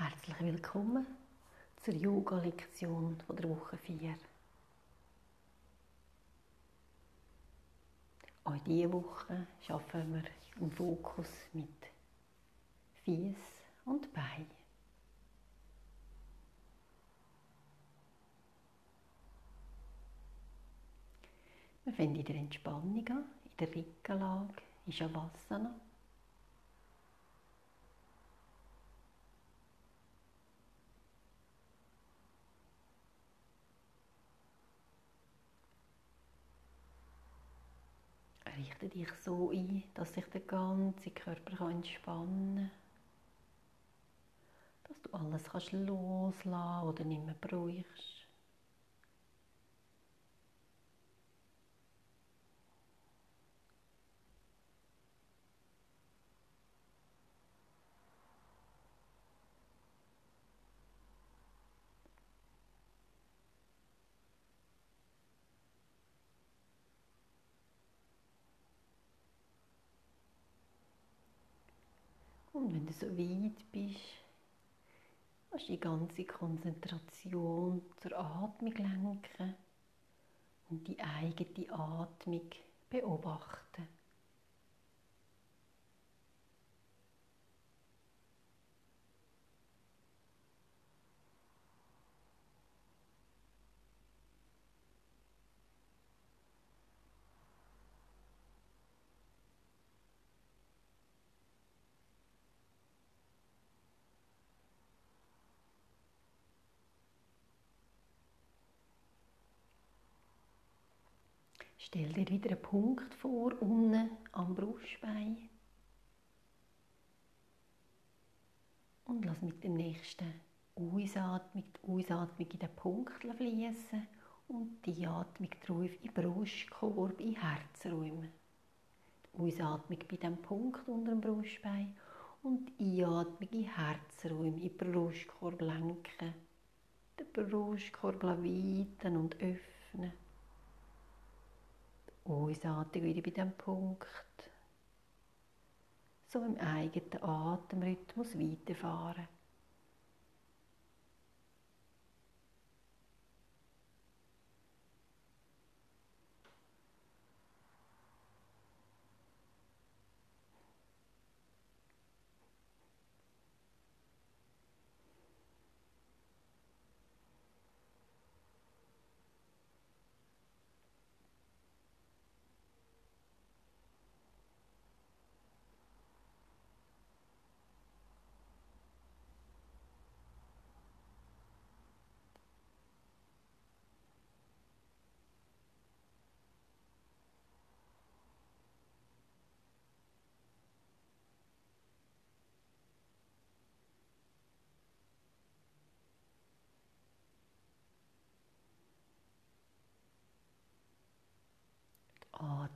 Herzlich willkommen zur Yoga-Lektion der Woche 4. Auch diese Woche arbeiten wir im Fokus mit Fies und Bein. Wir finden in der Entspannung an, in der Rückenlage, in Shavasana. Richte dich so ein, dass sich der ganze Körper entspannen kann. Dass du alles kannst loslassen oder nicht mehr brauchst. Und wenn du so weit bist, kannst du die ganze Konzentration zur Atmung lenken und die eigene Atmung beobachten. Stell dir wieder einen Punkt vor, unten am Brustbein. Und lass mit dem nächsten Ausatmung die Ausatmung in den Punkt fließen und die Atmung drauf in den Brustkorb, in Herzräume. Die Ausatmung bei dem Punkt unter dem Brustbein und die Einatmung in Herzräume, in den Brustkorb lenken. Den Brustkorb weiten und öffnen. Ausatmung wieder bei diesem Punkt. So im eigenen Atemrhythmus weiterfahren.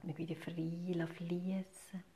Atmung wieder frei fließen.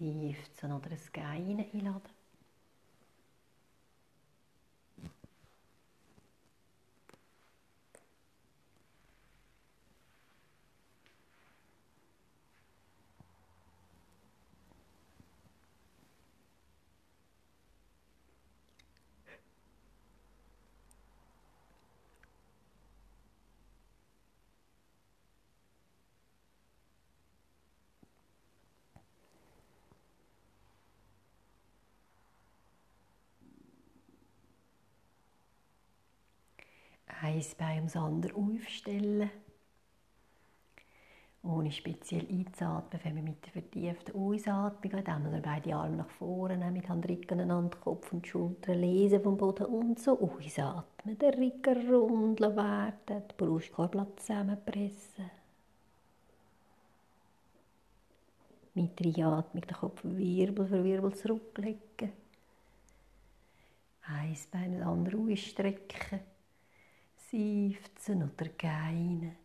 Seufzen oder ein Geinen einladen. Ein Bein ums andere aufstellen. Ohne speziell einzuatmen, wenn wir mit der vertieften Ausatmung, indem wir beide Arme nach vorne nehmen, mit Handrücken aneinander, Kopf und Schultern lesen vom Boden und so ausatmen. Den Rücken rund werden, den Brustkorb zusammenpressen. Mit der Einatmung den Kopf Wirbel für Wirbel zurücklegen. Eins Bein das andere ausstrecken. Seufzen oder geinen.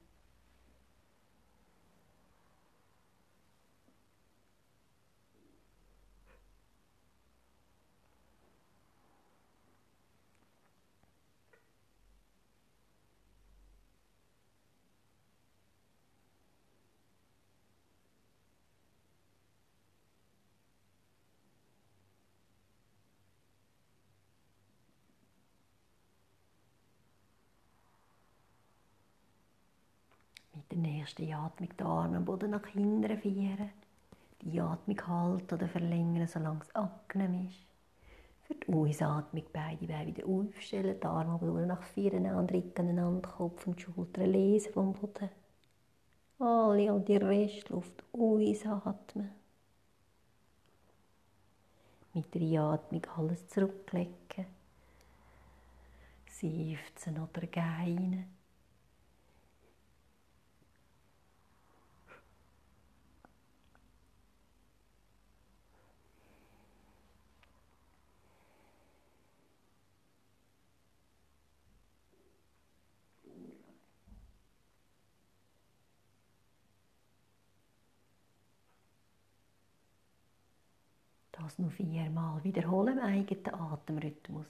Mit der nächsten Atmung die Arme am Boden nach hinten vieren. Die Atmung halten oder verlängern, solange es angenehm ist. Für die Ausatmung beide Beine wieder aufstellen, die Arme am Boden nach vorne an, aneinander, Kopf und Schultern lesen vom Boden. Alle und die Restluft ausatmen. Mit der Einatmung alles zurücklegen. Seufzen oder geinen. Das noch viermal wiederholen im eigenen Atemrhythmus.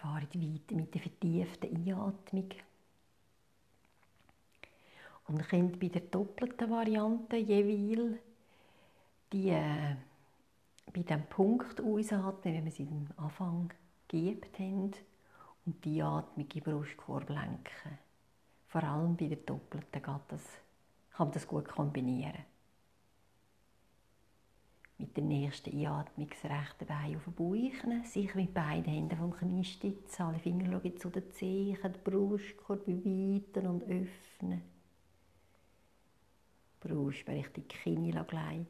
Fahren weiter mit der vertieften Einatmung. Und könnt bei der doppelten Variante jeweils die äh, bei diesem Punkt ausatmen, wie wir sie am Anfang geübt haben, und die Atmung den Brustkorb lenken. Vor allem bei der doppelten kann, das, kann man das gut kombinieren. Mit der nächsten Einatmung das rechte Bein auf den Bauch sich mit beiden Händen vom Knie stützen, alle Finger schauen zu den Zehen, den Brustkorb weiten und öffnen. Brust richtig Knie gleiten.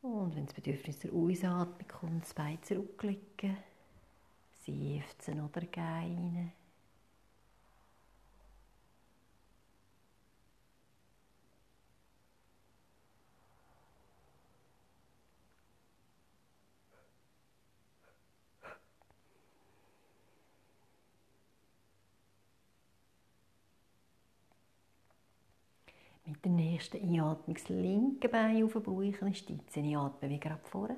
Und wenn das Bedürfnis der Ausatmung kommt, das Bein zurücklegen, seufzen oder gähnen. Der nächsten Einatmung das linke Bein auf den Bauch stützen. Ich atme wie gerade vorne.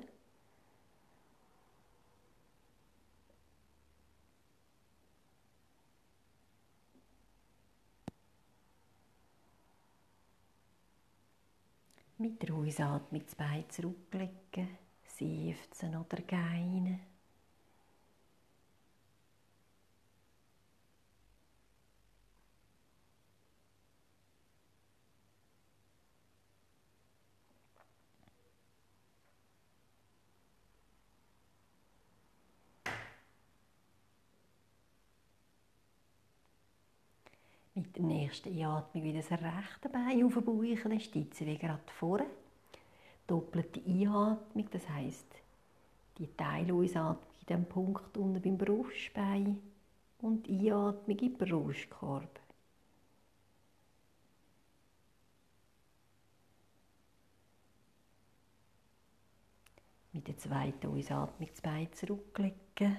Mit der Ausatmung das Bein zurücklegen, seufzen oder gähnen. Mit der nächsten Einatmung wieder das rechte Bein auf den Bauch, stützen wie gerade vorne. Doppelte Einatmung, das heisst, die Teilausatmung in diesem Punkt unten beim Brustbein und Einatmung im Brustkorb. Mit der zweiten Ausatmung das Bein zurücklegen,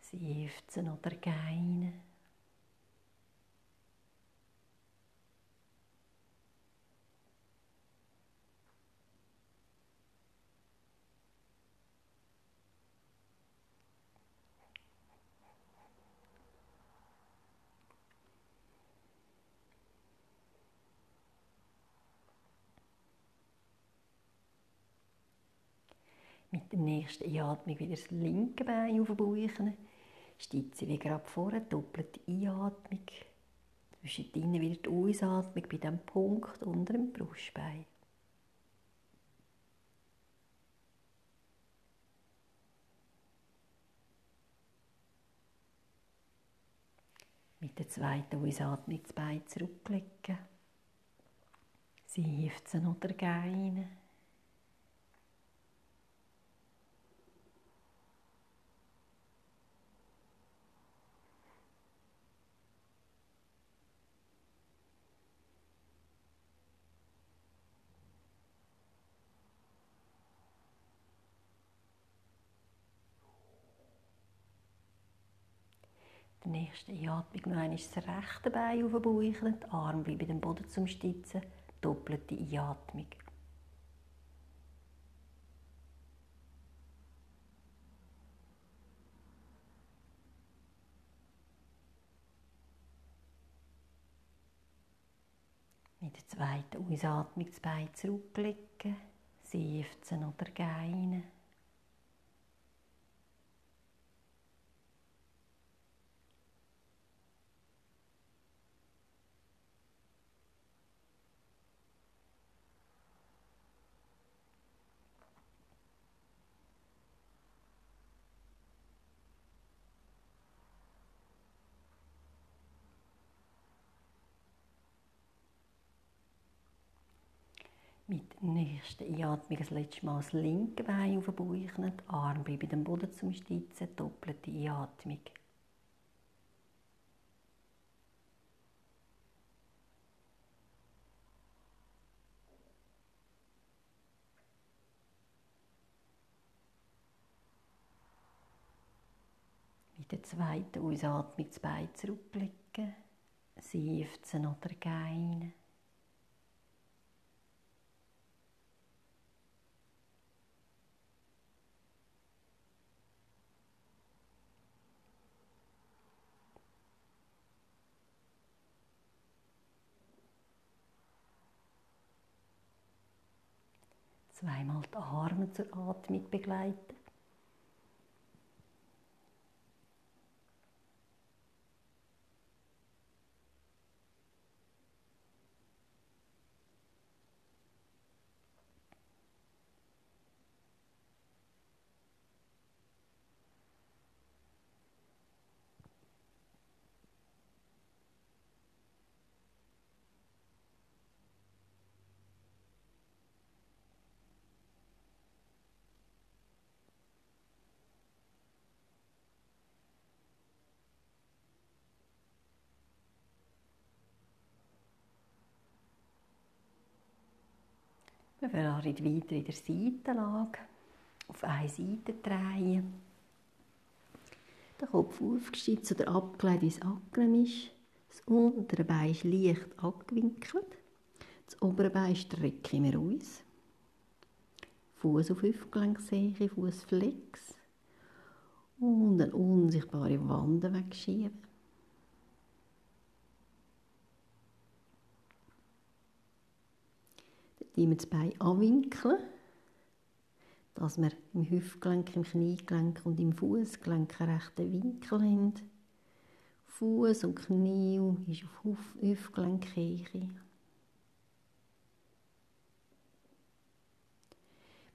seufzen oder gähnen. Nächsten Einatmung wieder das linke Bein auf den Bauch. Stütze wie gerade vorher, doppelte Einatmung. Zwischendrin wieder die Ausatmung bei diesem Punkt unter dem Brustbein. Mit der zweiten Ausatmung das Bein zurücklegen. Seufzen oder gähnen. Der nächste Einatmung noch einmal das rechte Bein auf den Bauch, die Arme bleiben dem Boden zum Stützen, doppelte Einatmung. Mit der zweiten Ausatmung das Bein zurücklegen, seufzen oder gähnen. Nächsten Einatmung das letzte Mal das linke Bein auf den Bauch, die Arme bleiben dem Boden zum Stützen, doppelte Einatmung. Mit der zweiten Ausatmung das Bein zurücklegen, seufzen oder gähnen. Zweimal die Arme zur Atmung begleiten. Wir fahren weiter in der Seitenlage. Auf eine Seite drehen. Der Kopf aufgestützt oder abgelegt, wie es angenehm ist. Das untere Bein ist leicht angewinkelt. Das obere Bein strecken wir aus. Fuß auf Hüftgelenksehe, Fuß flex. Und eine unsichtbare Wand wegschieben. Die wir das Bein anwinkeln, dass wir im Hüftgelenk, im Kniegelenk und im Fußgelenk einen rechten Winkel haben. Fuß und Knie ist auf Hüftgelenkhöhe.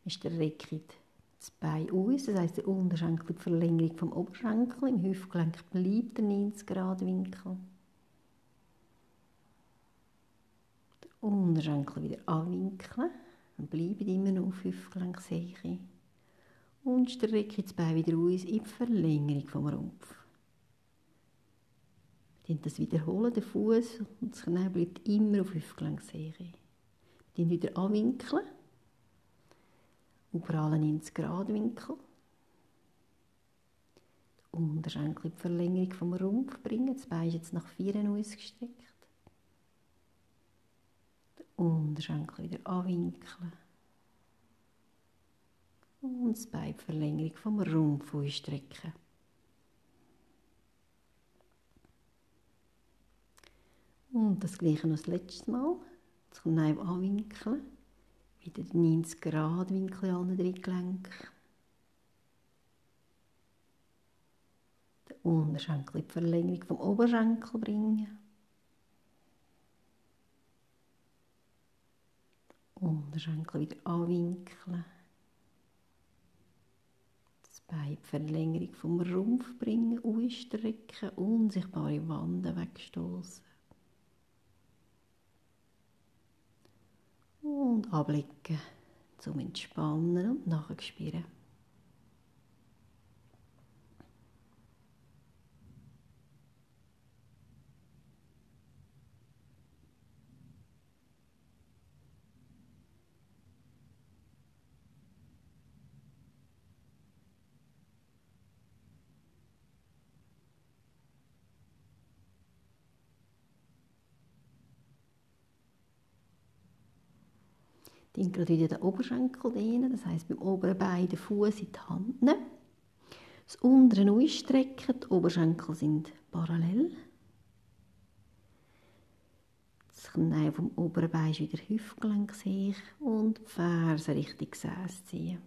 Wir strecken das Bein aus, das heisst, der Unterschenkel die Verlängerung vom Oberschenkel. Im Hüftgelenk bleibt der 90 Grad Winkel. Unterschenkel wieder anwinkeln. Und bleiben immer noch auf Hüftgelenkshöhe. Und strecke das Bein wieder aus in die Verlängerung vom Rumpf. Wir das wiederholen, der Fuß und das Knie bleibt immer auf Hüftgelenkshöhe. Wir wieder anwinkeln. Überall einen 90 Grad Winkel. Unterschenkel in die Verlängerung vom Rumpf bringen. Das Bein ist jetzt nach vorne ausgestreckt. Unterschenkel wieder anwinkeln. Und das Bein Verlängerung vom Rumpf ausstrecken. Und das gleiche noch das letzte Mal. Das Knie anwinkeln. Wieder 90 Grad Winkel in allen drei. Den Unterschenkel in die Verlängerung vom Oberschenkel bringen. Unterschenkel wieder anwinkeln. Das Bein die Verlängerung vom Rumpf bringen, ausstrecken, unsichtbare Wanden wegstoßen. Und abblicken zum Entspannen und nachspüren. Dann den Oberschenkel dehnen, das heißt beim oberen Bein den Fuß in die Hand nehmen. Das untere ausstrecken, die Oberschenkel sind parallel. Das Knie vom oberen Bein ist wieder Hüftgelenk sich und die Ferse Richtung Gesäß ziehen.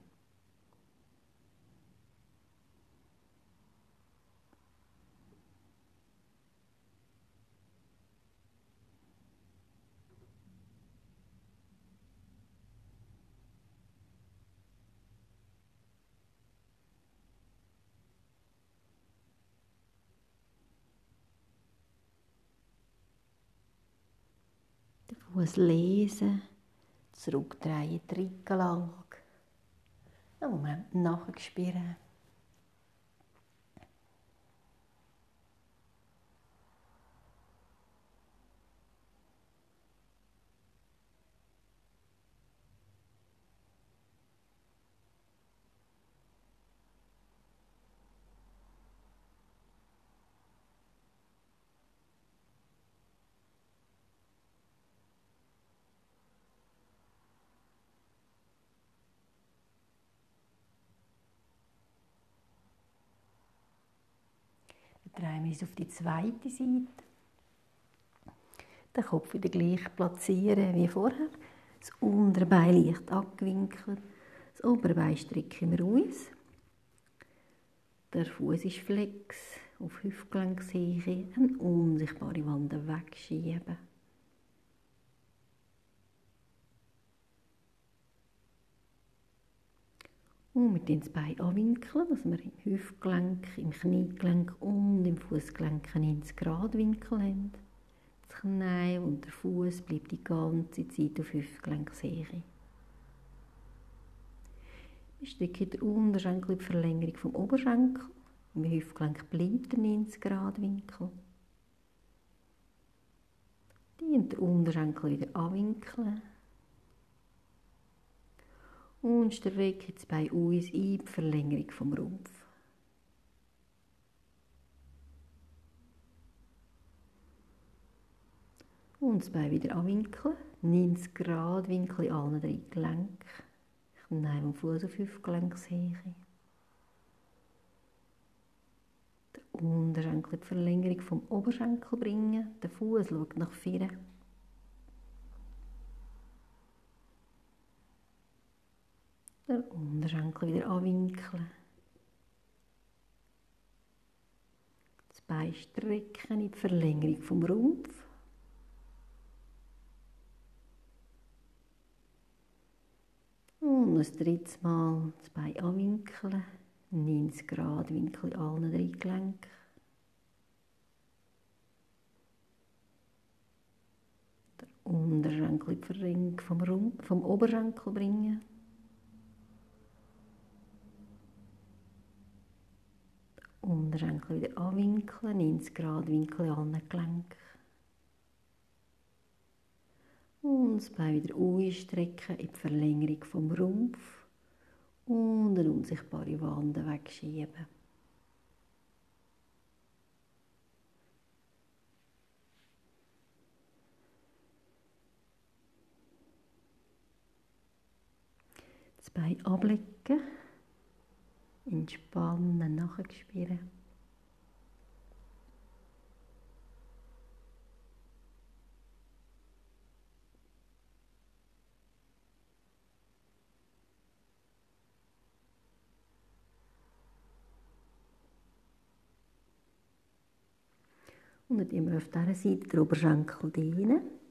Fuß lesen, zurückdrehen, die Rückenlage. Einen Moment nachspüren. Drehen wir uns auf die zweite Seite. Den Kopf wieder gleich platzieren wie vorher. Das Unterbein leicht abgewinkelt. Das Oberbein strecken wir aus. Der Fuß ist flex, auf Hüftgelenkshöhe, eine unsichtbare Wand wegschieben. Und wir das Bein anwinkeln, dass wir im Hüftgelenk, im Kniegelenk und im Fußgelenk einen 90 Grad Winkel haben. Das Knie und der Fuß bleibt die ganze Zeit auf Hüftgelenkshöhe. Wir strecken den Unterschenkel in die Verlängerung vom Oberschenkel. Im Hüftgelenk bleibt der 90 Grad Winkel. Die den Unterschenkel wieder anwinkeln. Und strecken das Bein uns ein, die Verlängerung vom Rumpf. Und das Bein wieder anwinkeln. 90 Grad Winkel in allen drei Gelenken. Knie und Fuß auf Hüftgelenkshöhe. Den Unterschenkel die Verlängerung vom Oberschenkel bringen. Der Fuß schaut nach vorne. Den Unterschenkel wieder anwinkeln. Das Bein strecken in die Verlängerung vom Rumpf. Und ein drittes Mal das Bein anwinkeln. 90 Grad Winkel in allen drei Gelenken. Den Unterschenkel in die Verringung vom, Rumpf, vom Oberschenkel bringen. Unterschenkel wieder anwinkeln, 90 Grad Winkel in allen Gelenken. Und das Bein wieder ausstrecken in die Verlängerung vom Rumpf und eine unsichtbare Wand wegschieben. Das Bein ablegen, entspannen, nachspüren. Und dann immer auf dieser Seite den Oberschenkel dehnen.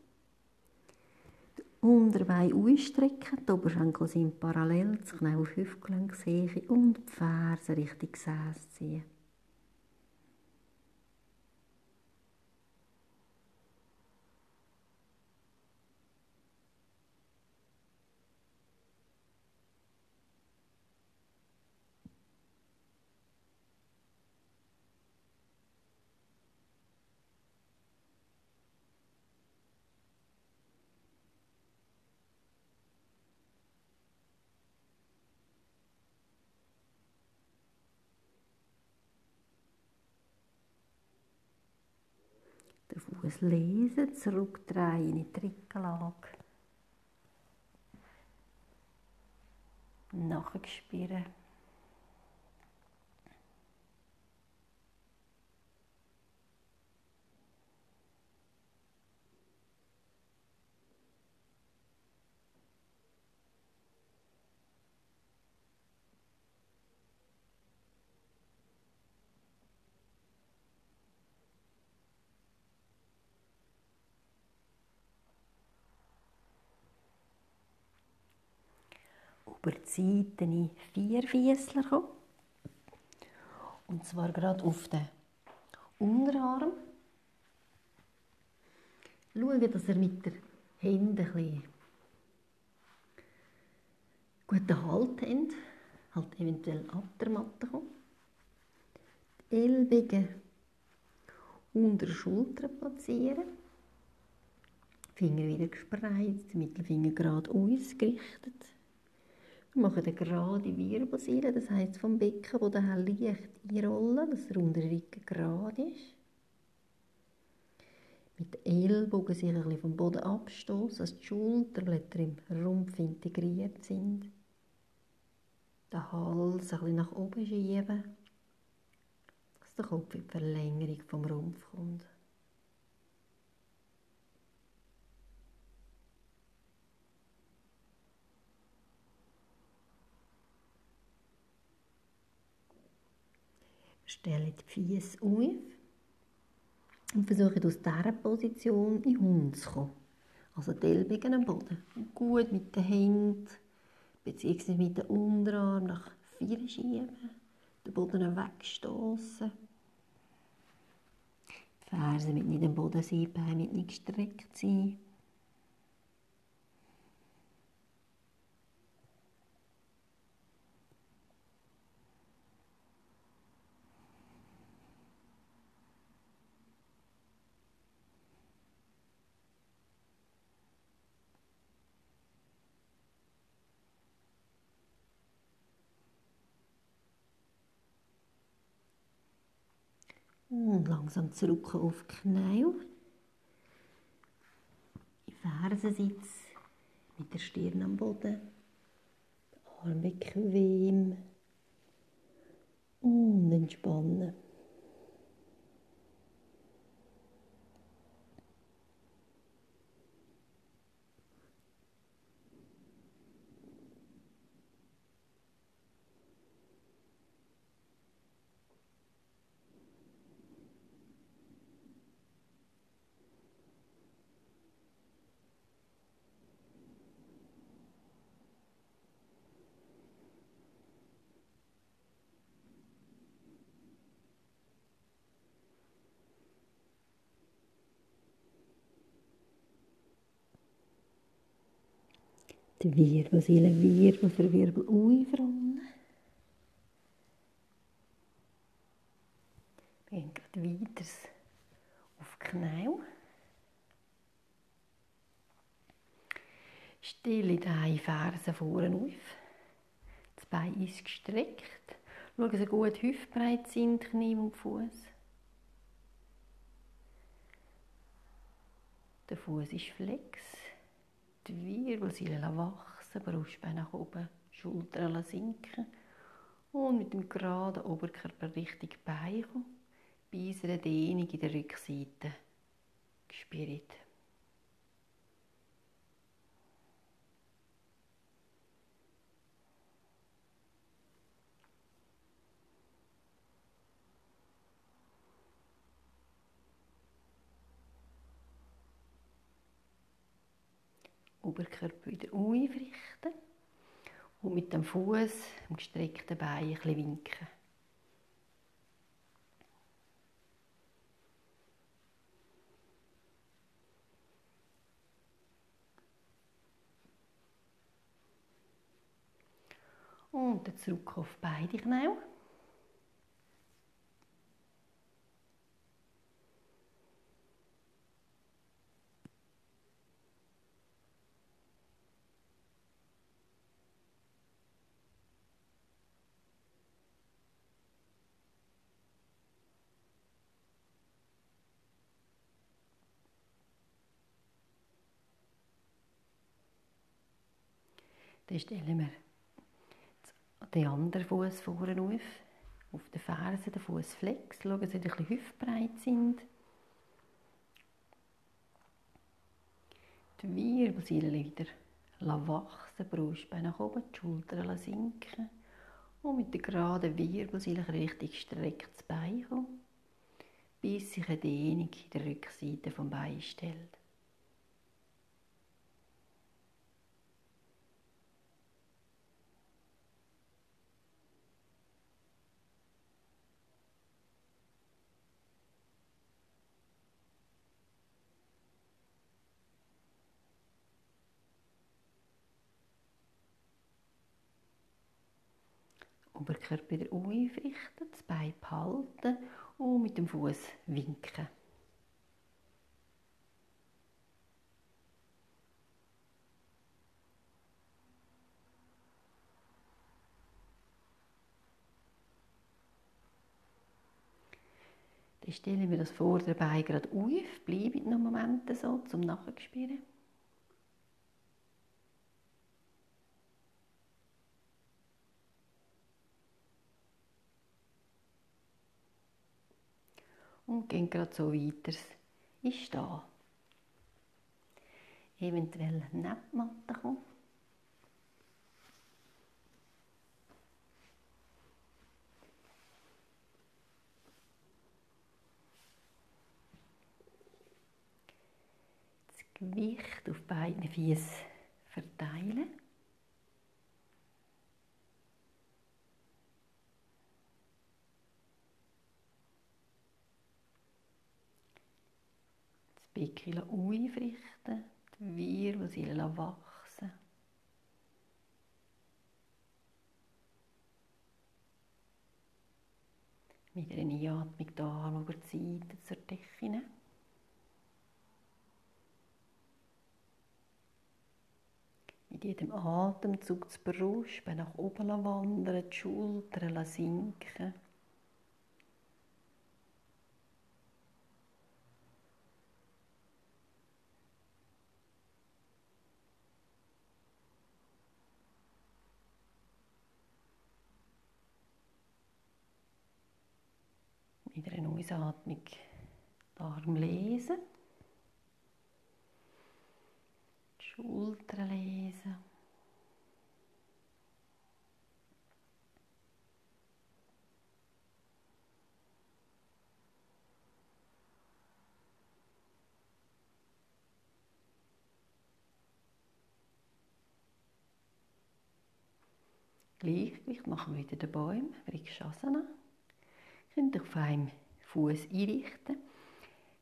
Unterbein ausstrecken, die Oberschenkel sind parallel, das Knie auf Hüftgelenkshöhe und die Ferse Richtung Gesäß ziehen. Fuß lesen, zurückdrehen in die Rückenlage. Nachspüren. über die Seite vier kommen. Und zwar gerade auf den Unterarm. Schauen, dass ihr mit den Händen ein guten Halt habt. Halt eventuell ab der Matte kommen. Die Ellbogen unter der Schulter platzieren. Finger wieder gespreizt, Mittelfinger gerade ausgerichtet. Wir machen eine gerade Wirbelsäule, das heisst vom Beckenboden her leicht einrollen, dass der untere gerade ist. Mit den Ellbogen sich ein bisschen vom Boden abstoßen, dass die Schulterblätter im Rumpf integriert sind. Den Hals ein bisschen nach oben schieben, dass der Kopf in die Verlängerung vom Rumpf kommt. Stelle die Füße auf und versuche aus dieser Position in Hund zu kommen. Also die Ellbogen am Boden. Gut mit den Händen bzw. mit den Unterarmen nach vorne schieben, den Boden wegstoßen. Die Fersen mit nicht am Boden sein, Beine nicht gestreckt sein. Und langsam zurück auf die Knie. In Fersensitz mit der Stirn am Boden. Die Arme bequem. Und entspannen. Die Wirbelsäule Wirbel für Wirbel einfrannen. Wir gehen gerade weiter auf die Knie. Stelle die Fersen vorne auf. Das Bein ist gestreckt. Schau, dass sie gut hüftbreit sind, Knie und Fuß. Der Fuß ist flex die Wirbelsäule wachsen, Brustbein nach oben, Schultern sinken. Und mit dem geraden Oberkörper Richtung Bein kommen, bis eine Dehnung in der Rückseite. Gespürt. Oberkörper wieder aufrichten und mit dem Fuß, dem gestreckten Bein, ein bisschen winken. Und dann zurück auf beide Knie. Dann stellen wir den anderen Fuß vorne auf, auf den Fersen, den Fuß flex, schauen, dass sie bisschen hüftbreit sind. Die Wirbelsäule wieder wachsen, Brustbein nach oben, die Schultern sinken und mit der geraden Wirbelsäule richtig gestrecktes Bein kommen, bis sich eine Dehnung in der Rückseite vom Bein stellt. Oberkörper wieder aufrichten, das Bein behalten und mit dem Fuß winken. Dann stellen wir das vordere Bein gerade auf, bleiben noch Momente so zum Nachspüren. und gehen gerade so weiter. Ich stehe. Eventuell neben die kommen. Das Gewicht auf beiden Füßen verteilen. Becken aufrichten, die Wirbelsäule wachsen. Mit einer Einatmung die Arme über die Seite zur Decke. Mit jedem Atemzug das Brustbein nach oben wandern, die Schultern sinken. Mit einer Ausatmung den Arm lesen. Schultern lesen. Gleichgewicht machen wir wieder den Bäumen, Vrikshasana. Könnt auf einem Fuß einrichten.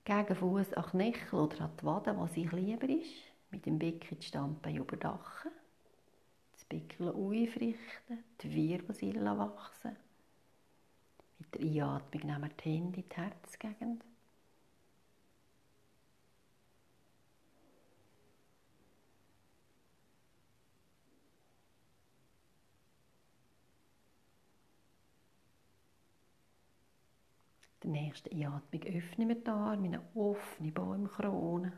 Gegen Fuß an Knöchel oder an die Wade, was euch lieber ist mit dem Becken die Standbeine überdachen, das Becken aufrichten, die Wirbelsäule wachsen. Mit der Einatmung nehmen wir die Hände in die Herzgegend. Der nächsten Einatmung öffnen wir die Arme in offene Baumkrone.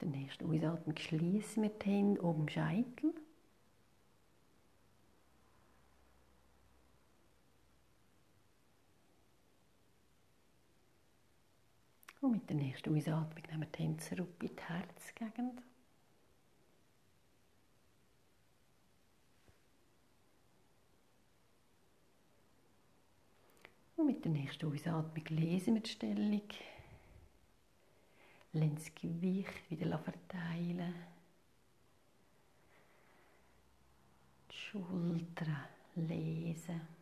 Der nächsten Ausatmung schließen wir die Hände den Scheitel. Und mit der nächsten Ausatmung nehmen wir die Hände zurück in die Herzgegend. Und mit der nächsten Ausatmung lesen wir die Stellung. Lassen das Gewicht wieder verteilen. Die Schultern lesen.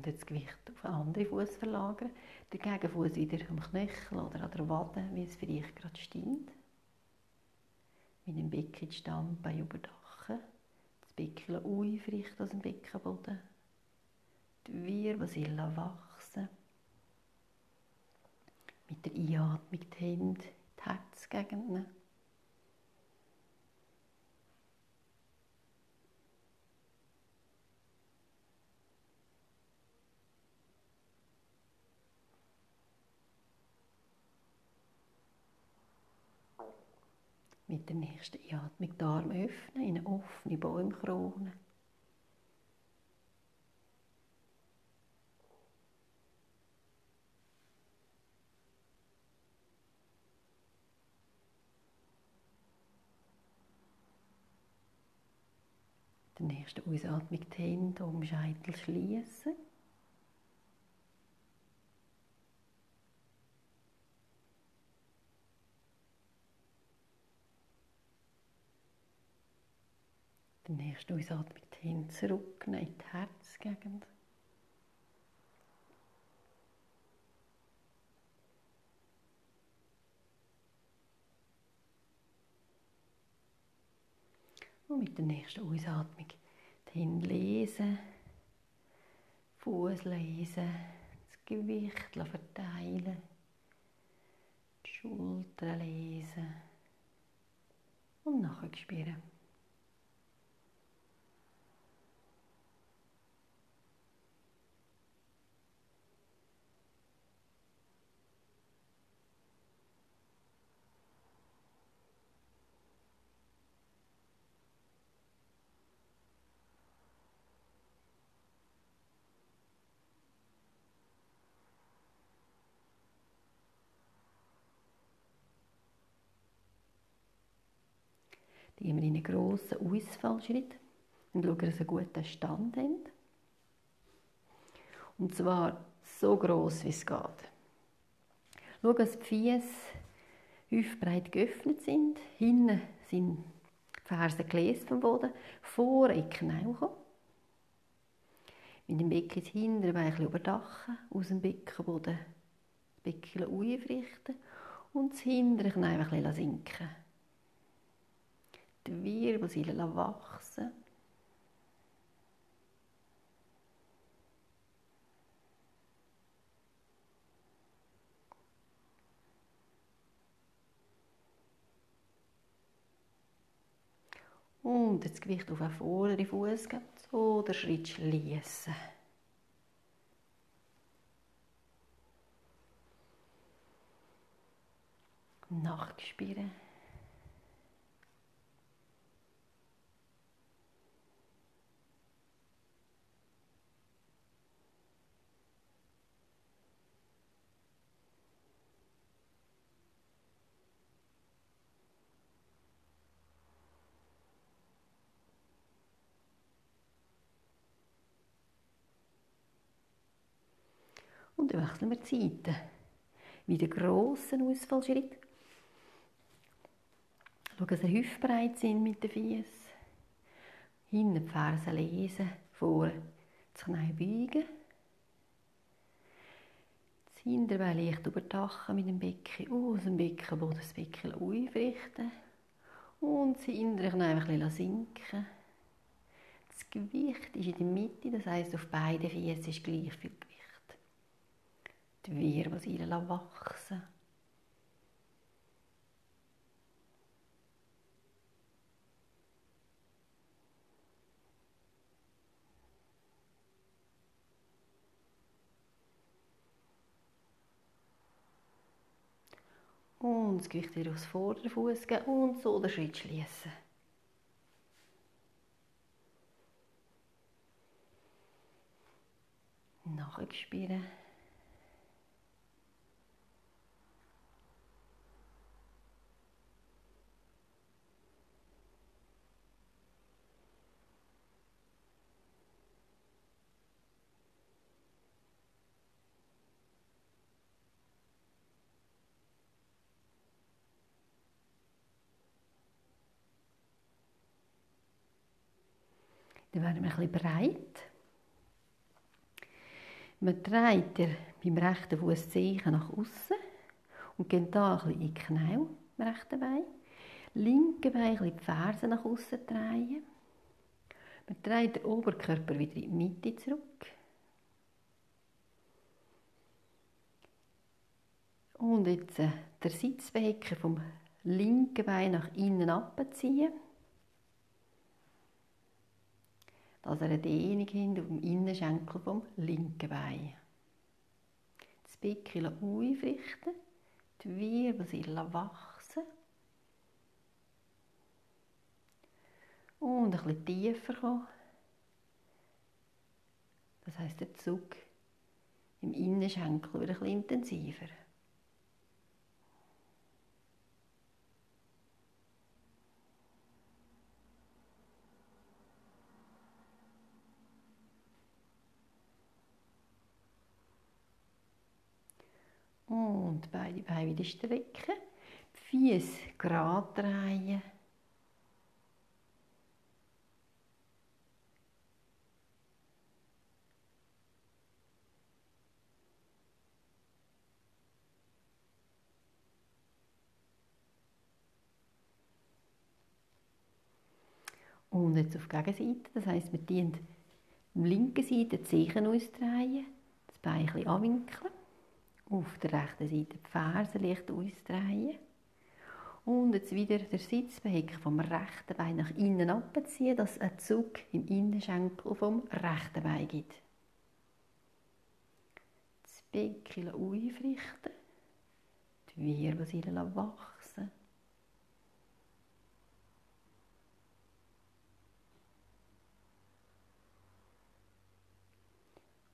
Und das Gewicht auf einen anderen Fuß verlagern. Der Gegenfuß wieder am Knöchel oder an der Wade, wie es für dich gerade stimmt. Mit dem Becken die Standbeine überdachen. Das Becken aufrichten aus dem Beckenboden. Die Wirbelsäule wachsen. Mit der Einatmung die Hände die Herzgegend Mit der nächsten Einatmung die Arme öffnen in eine offene Baumkrone. Der nächsten Ausatmung die Hände um Scheitel schließen. Der nächste Ausatmung die Hände zurücknehmen in die Herzgegend. Und mit der nächsten Ausatmung Hände lesen, Fuß lesen, das Gewicht verteilen, die Schultern lesen und nachher spüren. Wir in einen grossen Ausfallschritt und schauen, dass sie einen guten Stand haben. Und zwar so gross, wie es geht. Schau, dass die Füße hüftbreit geöffnet sind. Hinten sind die Fersen gelesen vom Boden. Vorne in die Knie kommen. Mit dem Becken das hintere Bein überdachen. Aus dem Beckenboden das Becken aufrichten. Und das hintere Knie ein bisschen sinken. Die Wirbelsäule wachsen. Und das Gewicht auf den vorderen Fuß geben, so den Schritt schließen. Nachspüren. Dann wechseln wir die Seite. Wieder grossen Ausfallschritt. Schauen, dass ihr hüftbreit sind mit den Füßen. Hinten die Fersen lesen, vor das Knie beugen. Das Hinterbein leicht überdachen mit dem Becken, aus dem Beckenboden das Becken aufrichten. Und das hintere Knie ein bisschen sinken. Das Gewicht ist in der Mitte, das heisst, auf beiden Füßen ist gleich viel Gewicht die Wirbelsäule wachsen. Und das Gewicht wieder aufs vordere Fuß geben und so den Schritt schließen. Nachspüren. Dann werden wir bisschen breit. Man dreht ihr beim rechten Fuß Zehen nach außen und geht da bisschen in die Knie, im rechten Bein. Linke Bein ein die Fersen nach außen drehen. Man dreht den Oberkörper wieder in die Mitte zurück. Und jetzt äh, der Sitzbecken vom linken Bein nach innen abziehen. Dass er eine Dehnung hat auf dem Innenschenkel vom linken Bein. Das Becken aufrichten, die Wirbelsäule wachsen und ein bisschen tiefer kommen. Das heisst, der Zug im Innenschenkel wird ein bisschen intensiver. Und beide Beine wieder strecken. Die Füße gerade drehen. Und jetzt auf die Gegenseite, das heisst, wir dehnen die linke Seite die Zehen ausdrehen, das Bein ein bisschen anwinkeln auf der rechten Seite die Ferse leicht ausdrehen. Und jetzt wieder der Sitzbeheck vom rechten Bein nach innen abziehen, dass es einen Zug im Innenschenkel vom rechten Bein gibt. Das Becken aufrichten, die Wirbelsäule wachsen.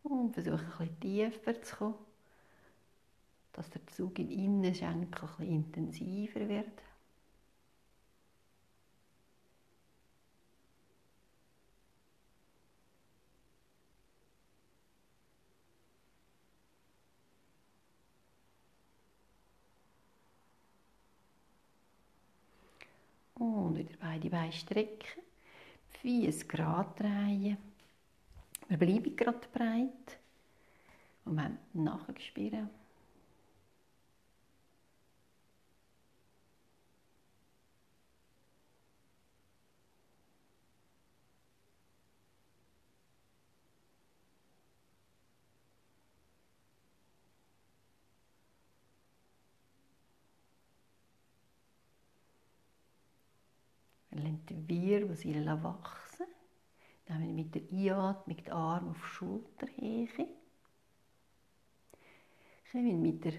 Und versuche ein bisschen tiefer zu kommen dass der Zug im Innenschenkel ein intensiver wird. Und wieder beide Beine strecken. Die Grad gerade drehen. Wir bleiben gerade breit. Moment nachgespielt. Spüren. Wir lassen den Wirbelsäule wachsen. Nehmen mit der Einatmung den Arm auf die Schulterhöhe. Kommen mit der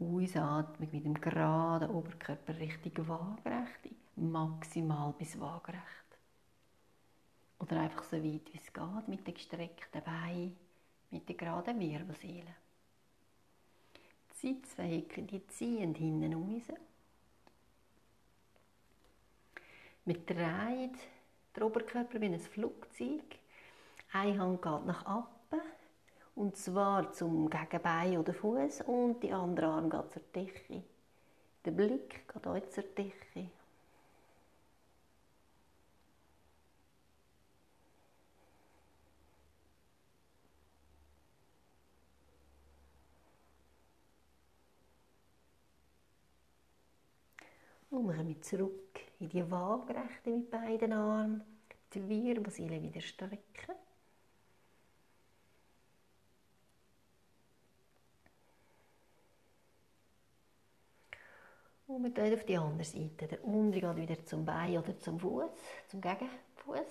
Ausatmung mit dem geraden Oberkörper Richtung Waagerecht, maximal bis waagerecht. Oder einfach so weit wie es geht, mit den gestreckten Beinen, mit der geraden Wirbelsäule. Die Sitzvehikel, die ziehen hinten raus. Wir drehen den Oberkörper wie ein Flugzeug. Eine Hand geht nach unten, und zwar zum Gegenbein oder Fuß und die andere Arm geht zur Decke. Der Blick geht auch zur Decke. Und wir kommen zurück in die Waagerechte mit beiden Armen. Die Wirbelsäule wieder strecken. Und wir gehen auf die andere Seite. Der untere geht wieder zum Bein oder zum Fuß, zum Gegenfuß.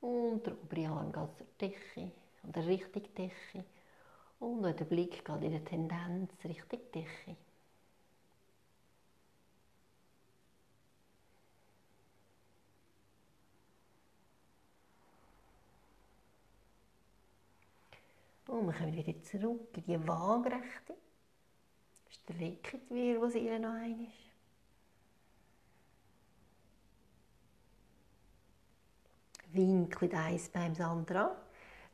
Und der obere Arm geht zur Decke oder Richtung Decke. Und der Blick geht in der Tendenz Richtung Decke. Und wir kommen wieder zurück in die Waagrechte. Strecken die Wirbelsäule noch einmal. Winkelt eins beim anderen an.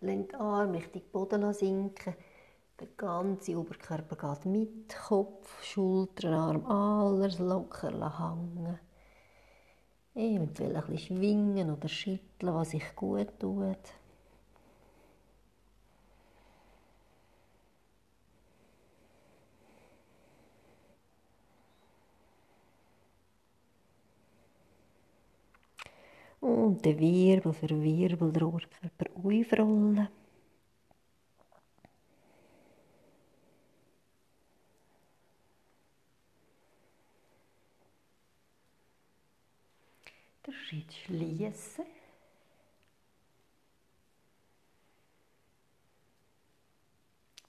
Lenkt den Arm Richtung Boden sinken. Der ganze Oberkörper geht mit. Kopf, Schultern, Arm, alles locker hängen. Eventuell ein bisschen schwingen oder schütteln, was sich gut tut. Und den Wirbel für Wirbel den Oberkörper aufrollen. Den Schritt schließen.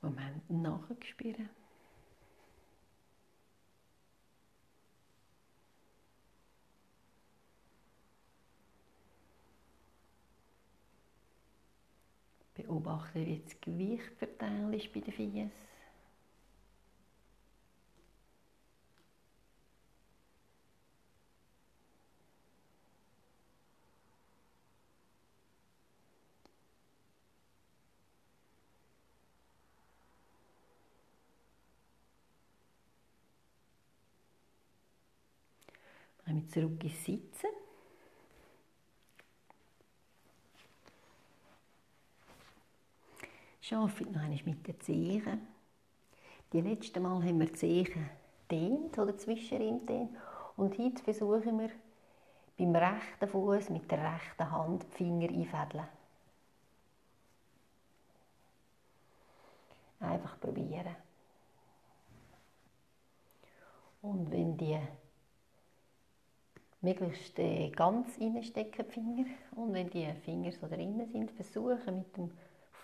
Moment nachspüren. Beobachte, wie das Gewicht verteilt ist bei den Füßen. Kommen zurück ins Sitzen. Arbeitet noch einmal mit den Zehen. Die letzte Mal haben wir die Zehen dehnt oder zwischendrin dehnt. Und heute versuchen wir beim rechten Fuß mit der rechten Hand die Finger einfädeln. Einfach probieren. Und wenn die möglichst äh, ganz reinstecken, die Finger, und wenn die Finger so drinnen sind, versuchen mit dem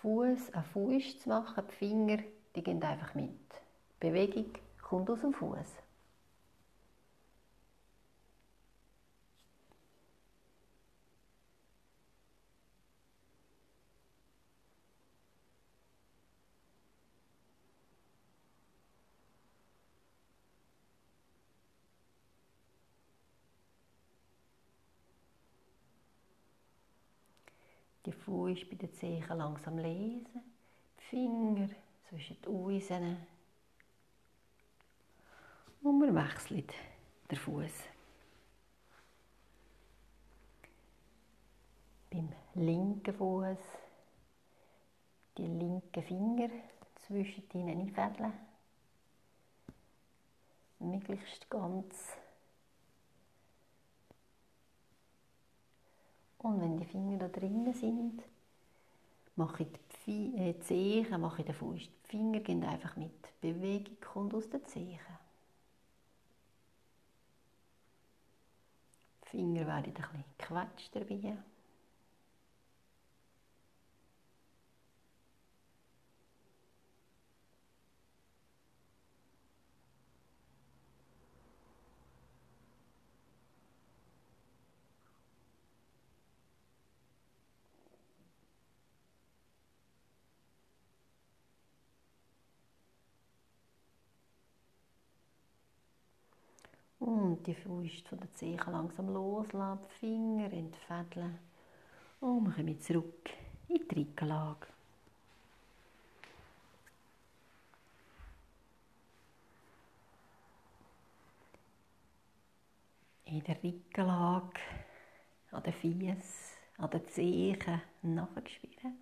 Fuß an Fuß zu machen, die Finger, die gehen einfach mit. Die Bewegung kommt aus dem Fuß. davon ist bei den Zehen langsam lesen. Die Finger zwischen den Eisen. Und man wechselt den Fuß. Beim linken Fuß die linken Finger zwischen ihnen einfädeln. Möglichst ganz Und wenn die Finger da drinnen sind, mache ich die äh, Zehen, mache ich den Fuß. Die Finger gehen einfach mit Bewegung kommt aus den Zehen. Die Finger werden ein bisschen gequetscht dabei. Und die Faust von der Zehen langsam loslassen, die Finger entfädeln. Und wir kommen zurück in die Rückenlage. In der Rückenlage, an den Füßen, an den Zehen nachgespürt.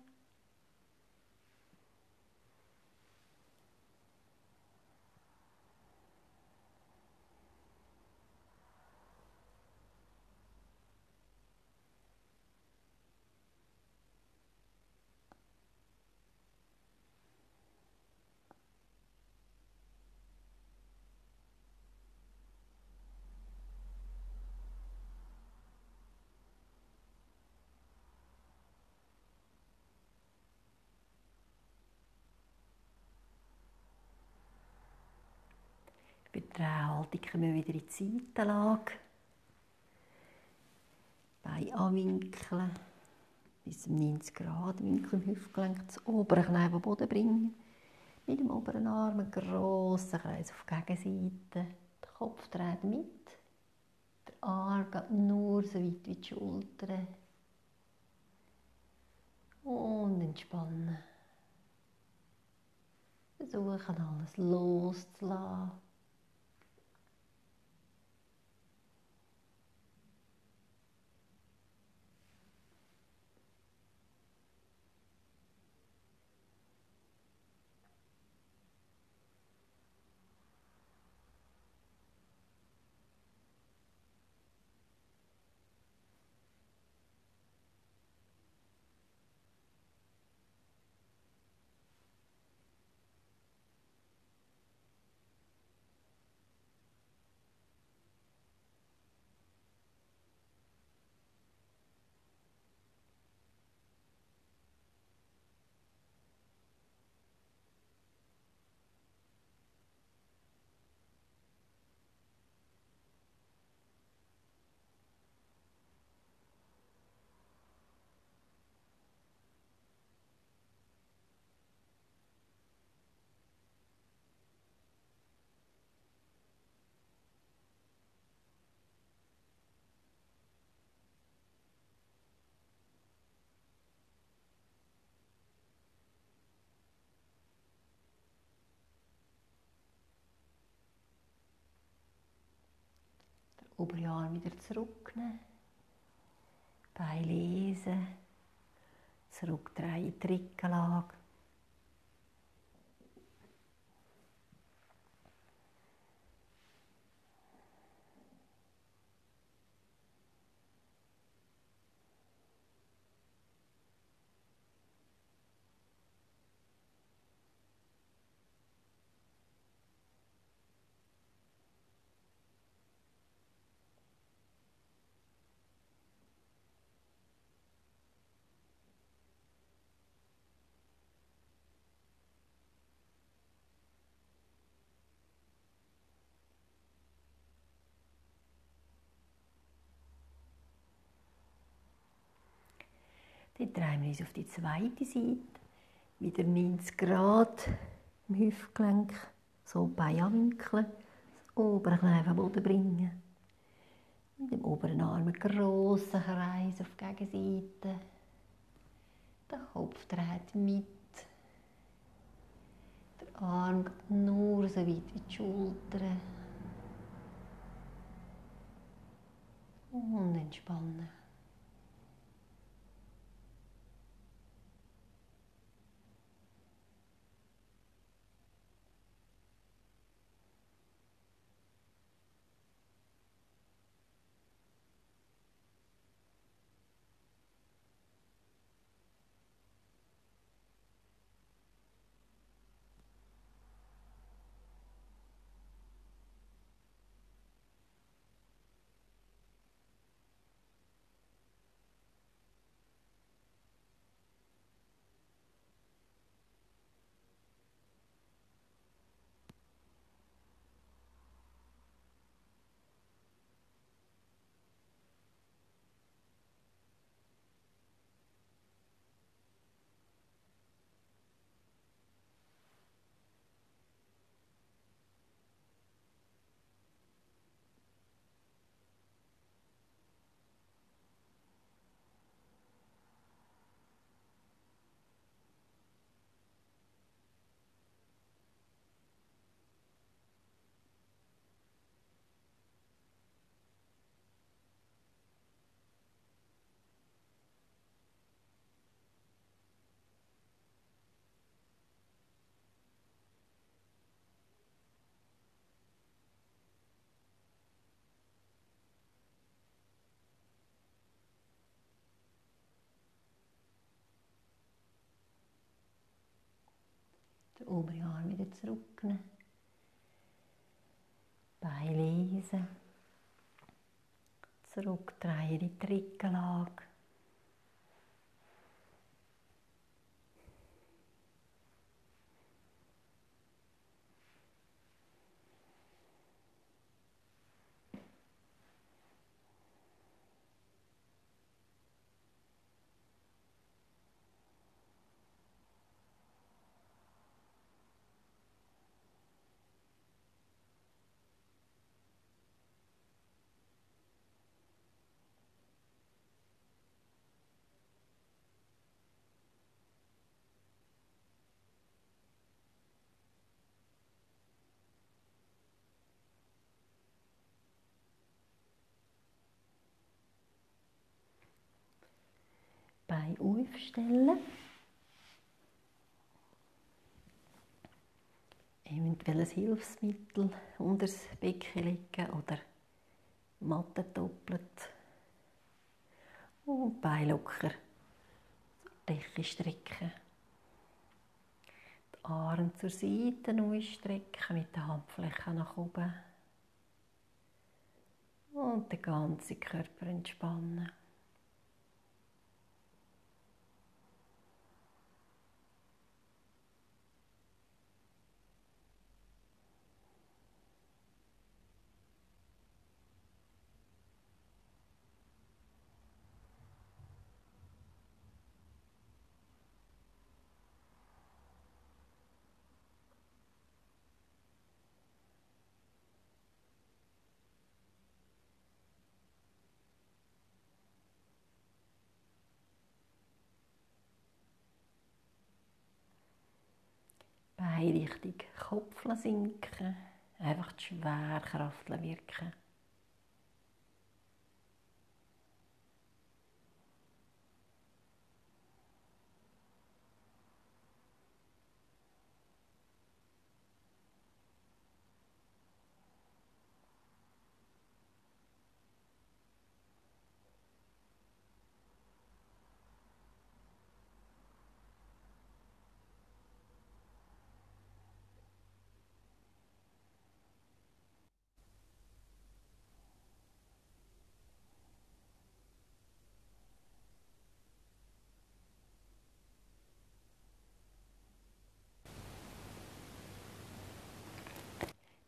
Der Haltung kommen wir wieder in die Seitenlage. Beine anwinkeln, bis zum 90 Grad Winkel im Hüftgelenk, das obere Knie auf Boden bringen. Mit dem oberen Arm einen grossen Kreis auf die Gegenseite. Der Kopf dreht mit. Der Arm geht nur so weit wie die Schultern. Und entspannen. Versuchen alles loszulassen. Oberarm wieder zurücknehmen. Beine lesen. Zurückdrehen in die Rückenlage. Dann drehen wir uns auf die zweite Seite. Wieder 90 Grad im Hüftgelenk. So Bein anwinkeln. Das obere Knie auf den Boden bringen. Mit dem oberen Arm einen grossen Kreis auf die Gegenseite. Der Kopf dreht mit. Der Arm geht nur so weit wie die Schultern. Und entspannen. Obere Arm wieder zurücknehmen. Bein lesen. Zurückdrehen in die Rückenlage. Bein aufstellen. Eventuell ein Hilfsmittel unter das Becken legen oder Matte doppelt. Und Bein locker zur Decke strecken. Die Arme zur Seite ausstrecken mit den Handflächen nach oben. Und den ganzen Körper entspannen. Beine Richtung Kopf sinken. Einfach die Schwerkraft wirken.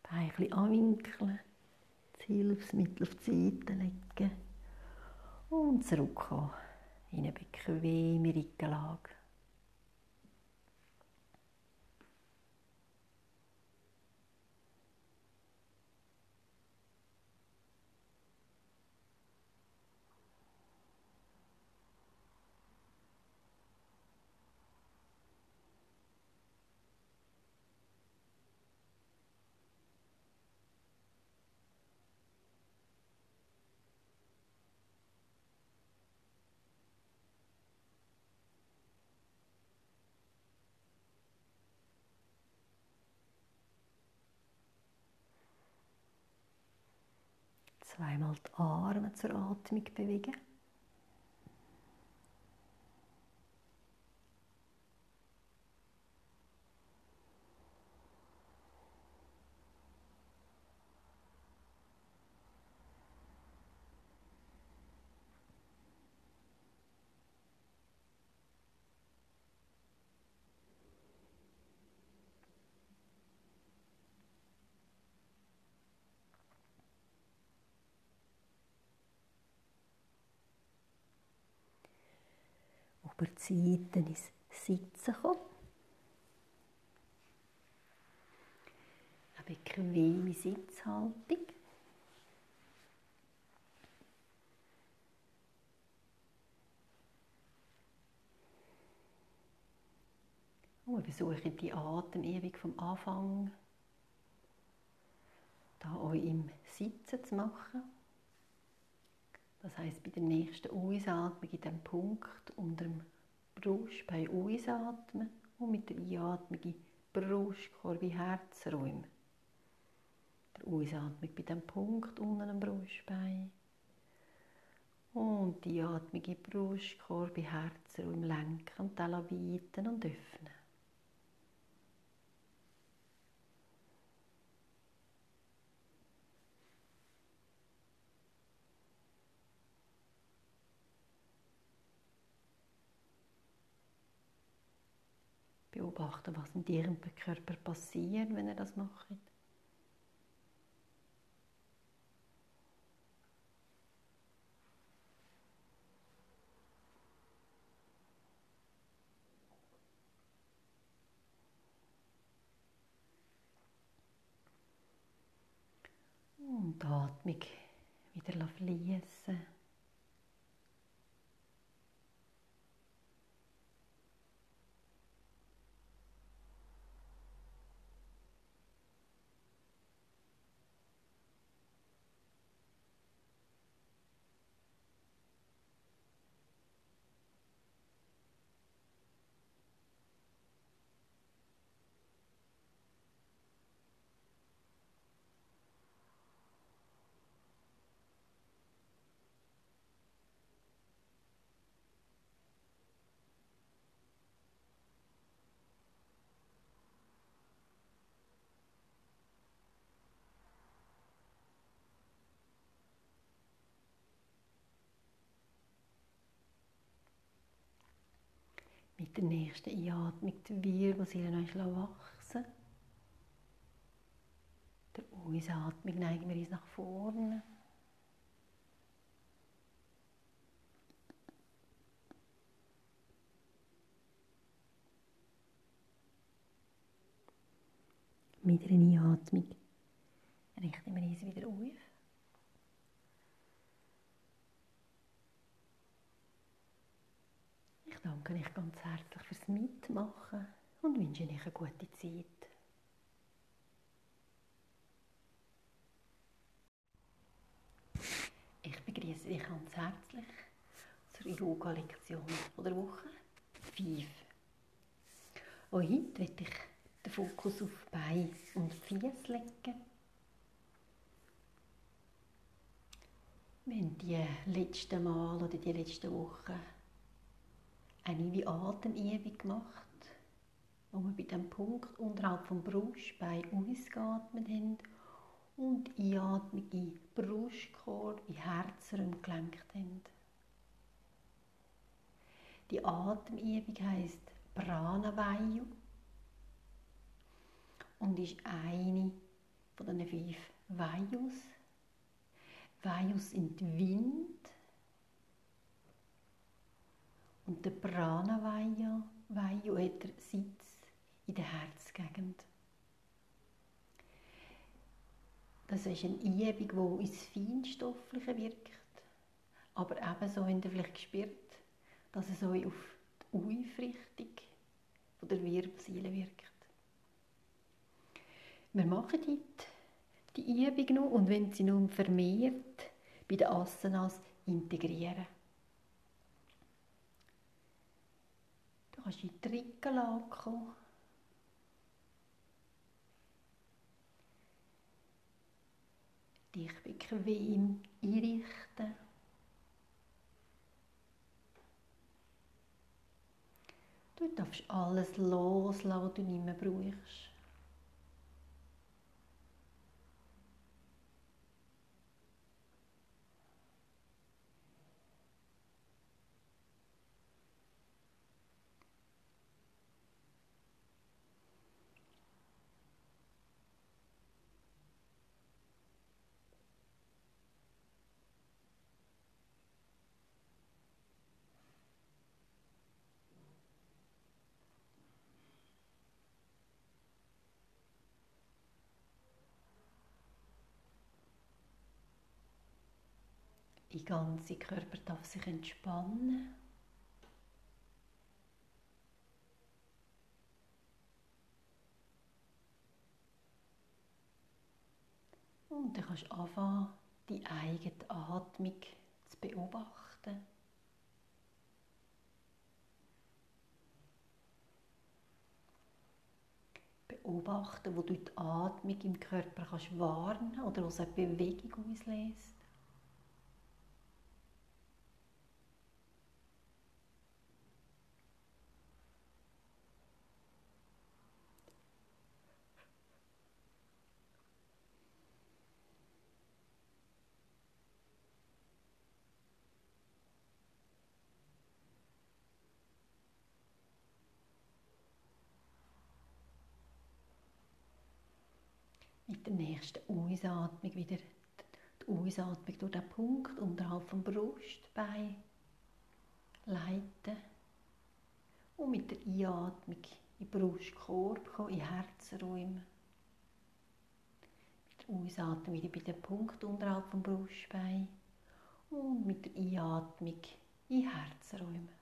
Beine ein bisschen anwinkeln, das Hilfsmittel auf die Seite legen und zurückkommen in eine bequeme Rückenlage. Zweimal die Arme zur Atmung bewegen. Über die Seiten ins Sitzen kommen. Eine bequeme Sitzhaltung. Und wir versuchen die Atemübung vom Anfang da euch im Sitzen zu machen. Das heißt, bei der nächsten Ausatmung in dem Punkt unter dem Brustbein ausatmen und mit der Einatmung in Brustkorb, in Herzräume. Der Ausatmung bei dem Punkt unter dem Brustbein. Und die Atmung in Brustkorb, in Herzräume lenken und dann weiten und öffnen. Beobachten, was in ihrem Körper passiert, wenn ihr das macht. Und die Atmung wieder fließen. Mit der nächsten Einatmung die Wirbelsäule noch wachsen. Der Ausatmung neigen wir uns nach vorne. Mit der Einatmung richten wir uns wieder auf. Ich danke euch ganz herzlich fürs Mitmachen und wünsche euch eine gute Zeit. Ich begrüße dich ganz herzlich zur Yoga-Lektion der Woche 5. Auch heute werde ich den Fokus auf Bein und Fies legen. Haben die letzten Mal oder die letzten Wochen eine wie Atemübung gemacht, wo wir bei dem Punkt unterhalb vom Brustbein ausgeatmet haben und Einatmung in Brustkorb, in Herzraum gelenkt haben. Die Atemübung heisst Pranavayu und ist eine von den fünf Vayus. Vayus sind Wind, und der Pranavayu Vayu hat er Sitz in der Herzgegend. Das ist eine Übung, die ins Feinstoffliche wirkt. Aber ebenso habt ihr vielleicht gespürt, dass es euch auf die Aufrichtung der Wirbelsäule wirkt. Wir machen heute die Übung noch und wenn sie nun vermehrt bei den Asanas integrieren. Kannst in die Rückenlage kommen. Dich bequem einrichten. Du darfst alles loslassen, was du nicht mehr brauchst. Die ganze Körper darf sich entspannen. Und dann kannst du anfangen, die eigene Atmung zu beobachten. Beobachten, wo du die Atmung im Körper kannst warnen oder wo es eine Bewegung auslöst. Nächsten Ausatmung wieder die Ausatmung durch den Punkt unterhalb vom Brustbein leiten. Und mit der Einatmung in den Brustkorb kommen, in Herzräume. Mit der Ausatmung wieder bei dem Punkt unterhalb vom Brustbein. Und mit der Einatmung in Herzräume.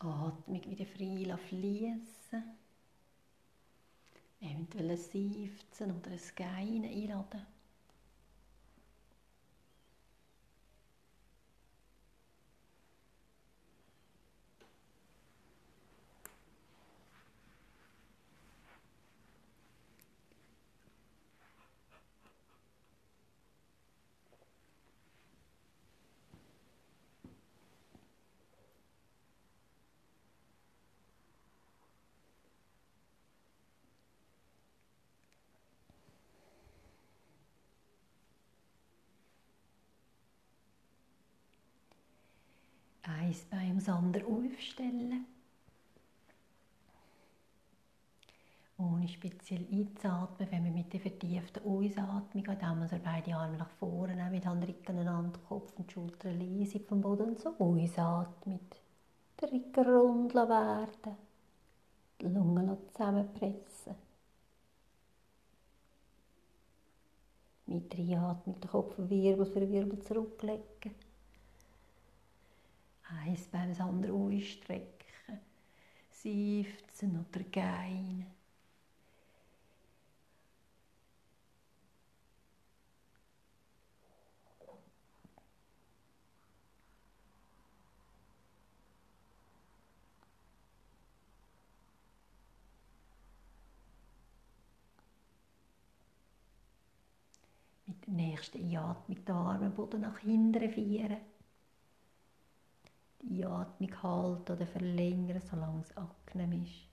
Atmung wieder frei fließen. Eventuell ein Seufzen oder ein Geinen einladen. Eins Bein ums andere aufstellen. Ohne speziell einzuatmen, wenn wir mit der vertieften Ausatmung, indem wir beide Arme nach vorne nehmen, mit Hand, Rücken aneinander, Kopf und Schultern leise vom Boden so ausatmen. Der Rücken rund werden, die Lungen zusammenpressen. Mit der Einatmung den Kopf Wirbel für Wirbel zurücklegen. Eins beim andere ausstrecken, seufzen oder geinen. Mit der nächsten Einatmung die Arme Boden nach hinten vieren die Atmung halten oder verlängern, solange es angenehm ist.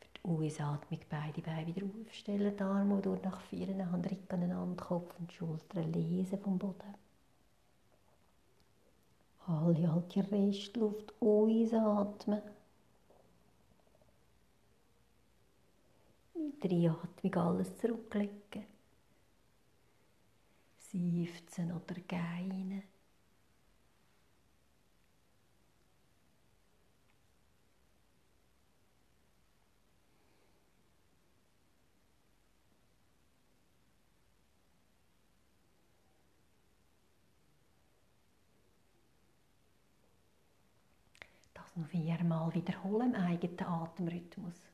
Für die Ausatmung beide Beine wieder aufstellen, die Arme durch nach vorne, Hand Rücken aneinander, Kopf und Schultern lesen vom Boden. Alle die Restluft ausatmen. Mit der Atmung alles zurücklegen. Seufzen oder geinen. Noch viermal wiederholen im eigenen Atemrhythmus.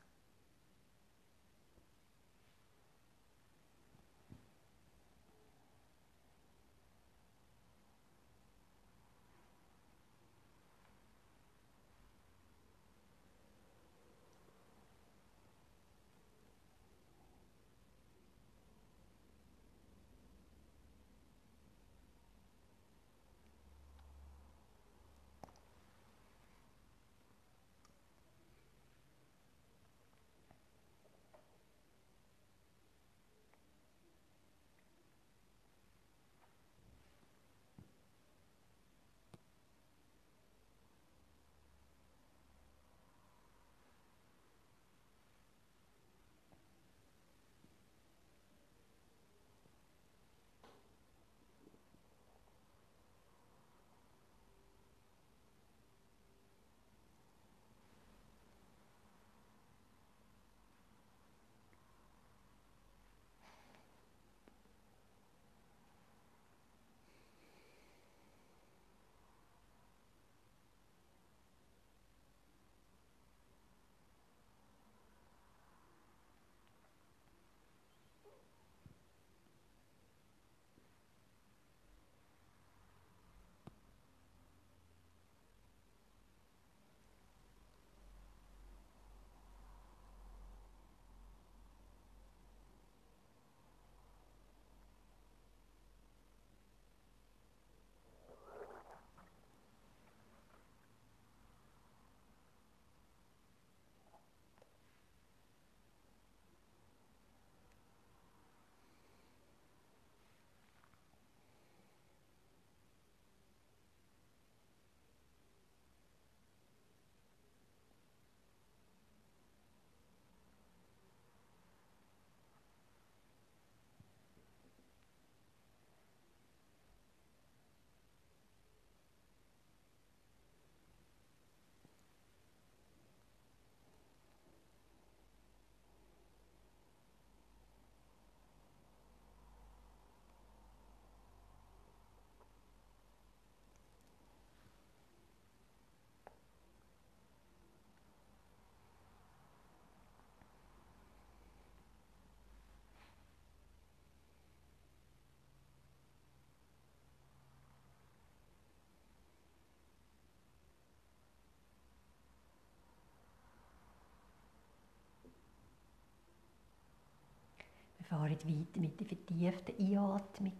Wir fahren weiter mit der vertieften Einatmung.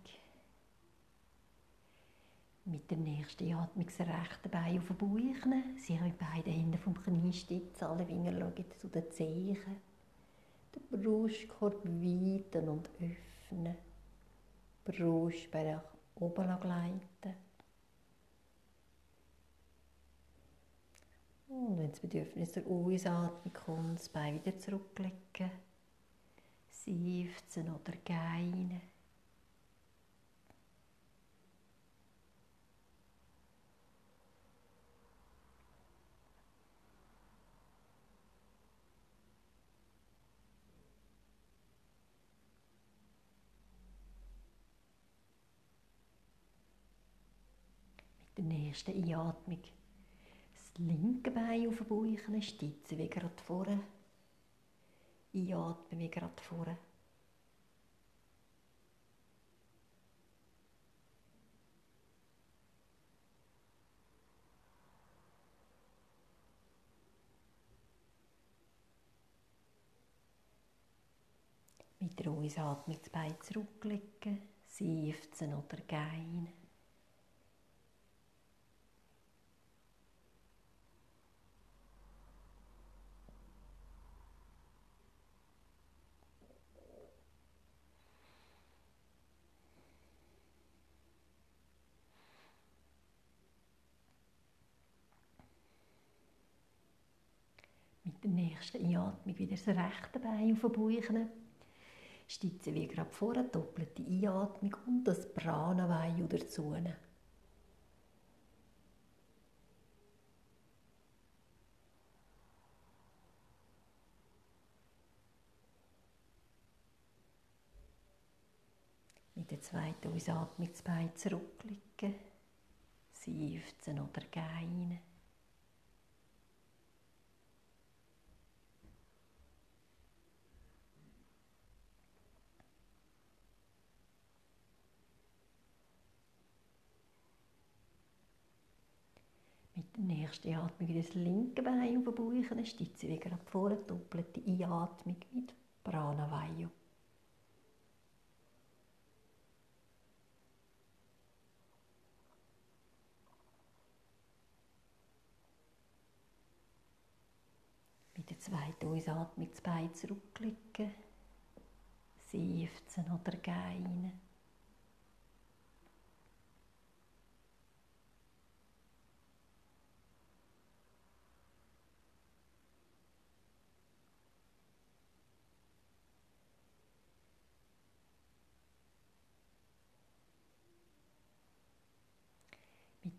Mit der nächsten Atmung das rechte Bein auf den Bauch nehmen. Sie mit beiden Händen vom Knie stützen. Alle Finger schauen zu den Zehen. Den Brustkorb weiten und öffnen. Brustbein nach oben gleiten. Und wenn das Bedürfnis der Ausatmung kommt, das Bein wieder zurücklegen. Seufzen oder geinen. der nächsten Einatmung das linke Bein auf den Bauch stützen, wie gerade vorne. Einatmen wie gerade vorne. Mit der Ausatmung das Bein zurücklegen, seufzen oder gehen. Der nächsten Einatmung wieder das rechte Bein auf den Bauch. Stützen wie gerade vorher, doppelte Einatmung und das Pranavayu dazu. Mit der zweiten Ausatmung das Bein zurücklegen, seufzen oder gehen. Nächste Atmung das linke Bein auf den Bauch, dann stütze wieder nach vorne, doppelte Einatmung mit Pranavayu. Mit der zweiten Ausatmung das Bein zurücklegen, seufzen oder gehen.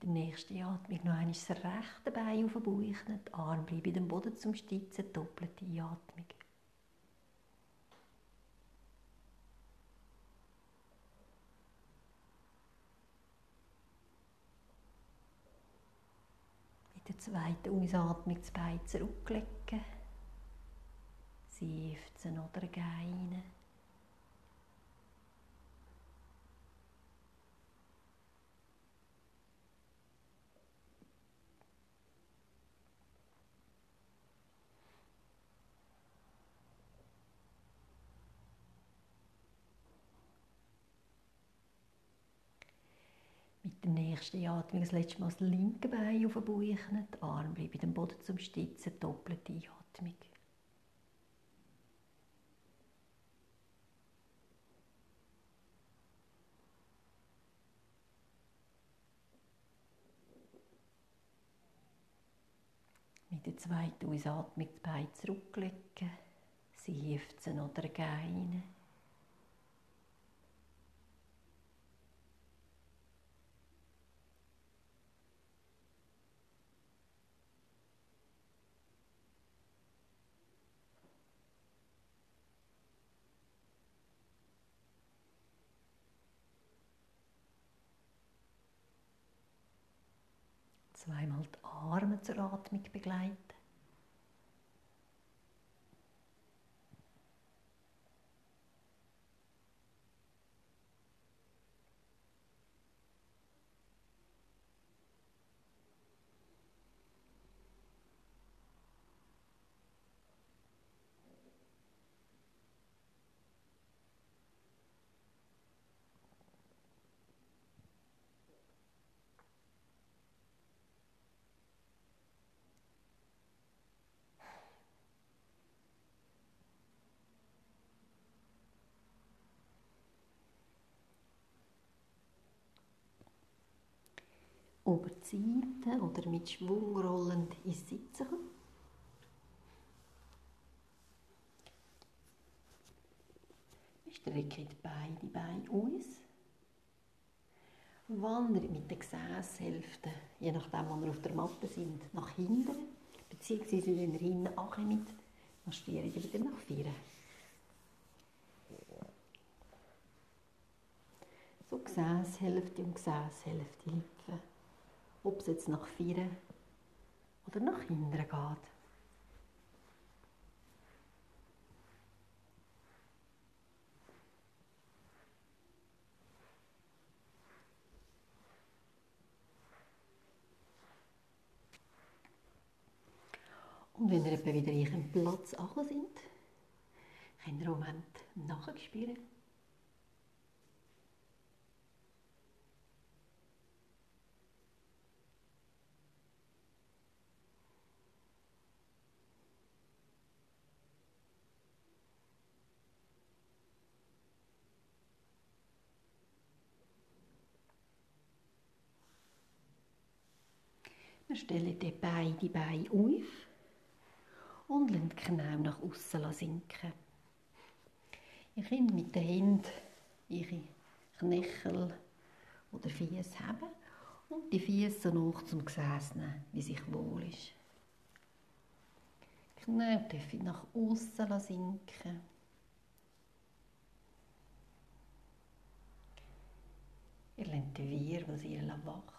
Der nächsten Atmung noch einmal das rechte Bein auf den Bauch, die Arme bleiben dem Boden zum Stützen, doppelte Atmung. Mit der zweiten Ausatmung das Bein zurücklegen, seufzen oder gehen. Der nächsten Atmung das letzte Mal das linke Bein auf den Bauch, die Arme bleiben dem Boden zum Stützen, doppelte Atmung. Mit der zweiten Ausatmung das Bein zurücklegen, seufzen oder gehen. zweimal die Arme zur Atmung begleiten. Über die Seite oder mit Schwung rollend ins Sitzen kommen. Wir strecken beide Beine aus. Wandert mit den Gesäßhälften, je nachdem, wo wir auf der Matte sind, nach hinten. Beziehungsweise, wenn ihr hinten ankommt, marschiert ihr wieder nach vorne. So Gesäßhälfte und Gesäßhälfte. Ob es jetzt nach vorne oder nach hinten geht. Und wenn ihr wieder in eurem Platz angekommen sind, könnt ihr einen Moment nachspüren. Dann beide Beine auf und lassen die Knie nach außen sinken. Ihr könnt mit den Händen ihre Knöchel oder Füße haben und die Füße so hoch zum Gesäß nehmen, wie sich wohl ist. Die Knie dürfen nach außen sinken. Ihr lernt den Wirbel sehr wachsen.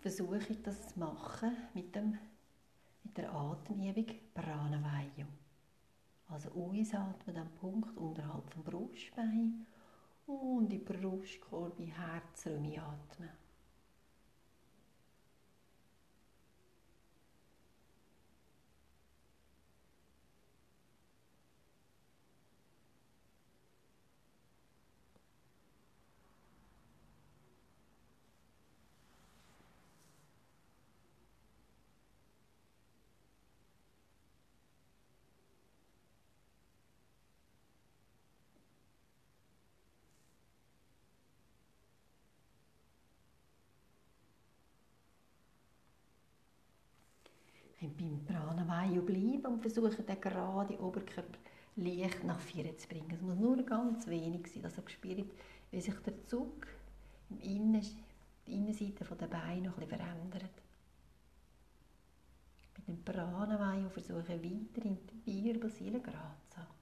Versuche das zu machen mit, dem, mit der Atemübung Pranavayu. Also ausatmen am Punkt unterhalb vom Brustbein und in Brustkorb, in Herzraum atmen. könnt beim Pranavayu bleiben und versuchen, den gerade Oberkörper leicht nach vorne zu bringen. Es muss nur ganz wenig sein, dass ihr spürt, wie sich der Zug im Innen, die Innenseite der Beine noch ein verändert. Mit dem Pranavayu versuchen weiter in die Wirbelsäule gerade zu haben.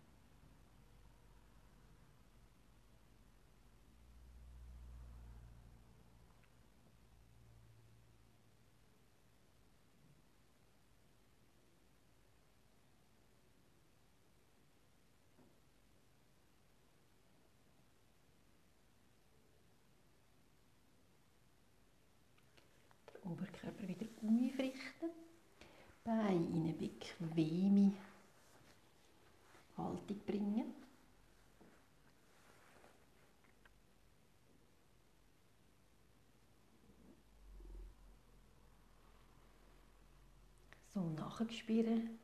Oberkörper wieder aufrichten. Beine in eine bequeme Haltung bringen. So nachspüren.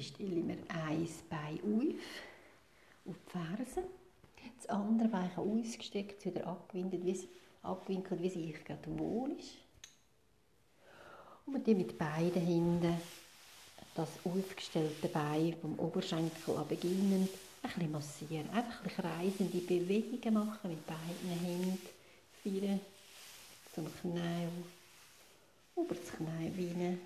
Dann stelle mir ein Bein auf, auf die Fersen. Das andere Bein ausgestreckt, wieder abgewinkelt, wie, abgewinkelt, wie es sich gerade wohl ist. Und wir mit beiden Händen das aufgestellte Bein vom Oberschenkel an beginnen, ein bisschen massieren. Einfach ein bisschen Bewegungen machen mit beiden Händen. Vier zum Knie, über das Knie rein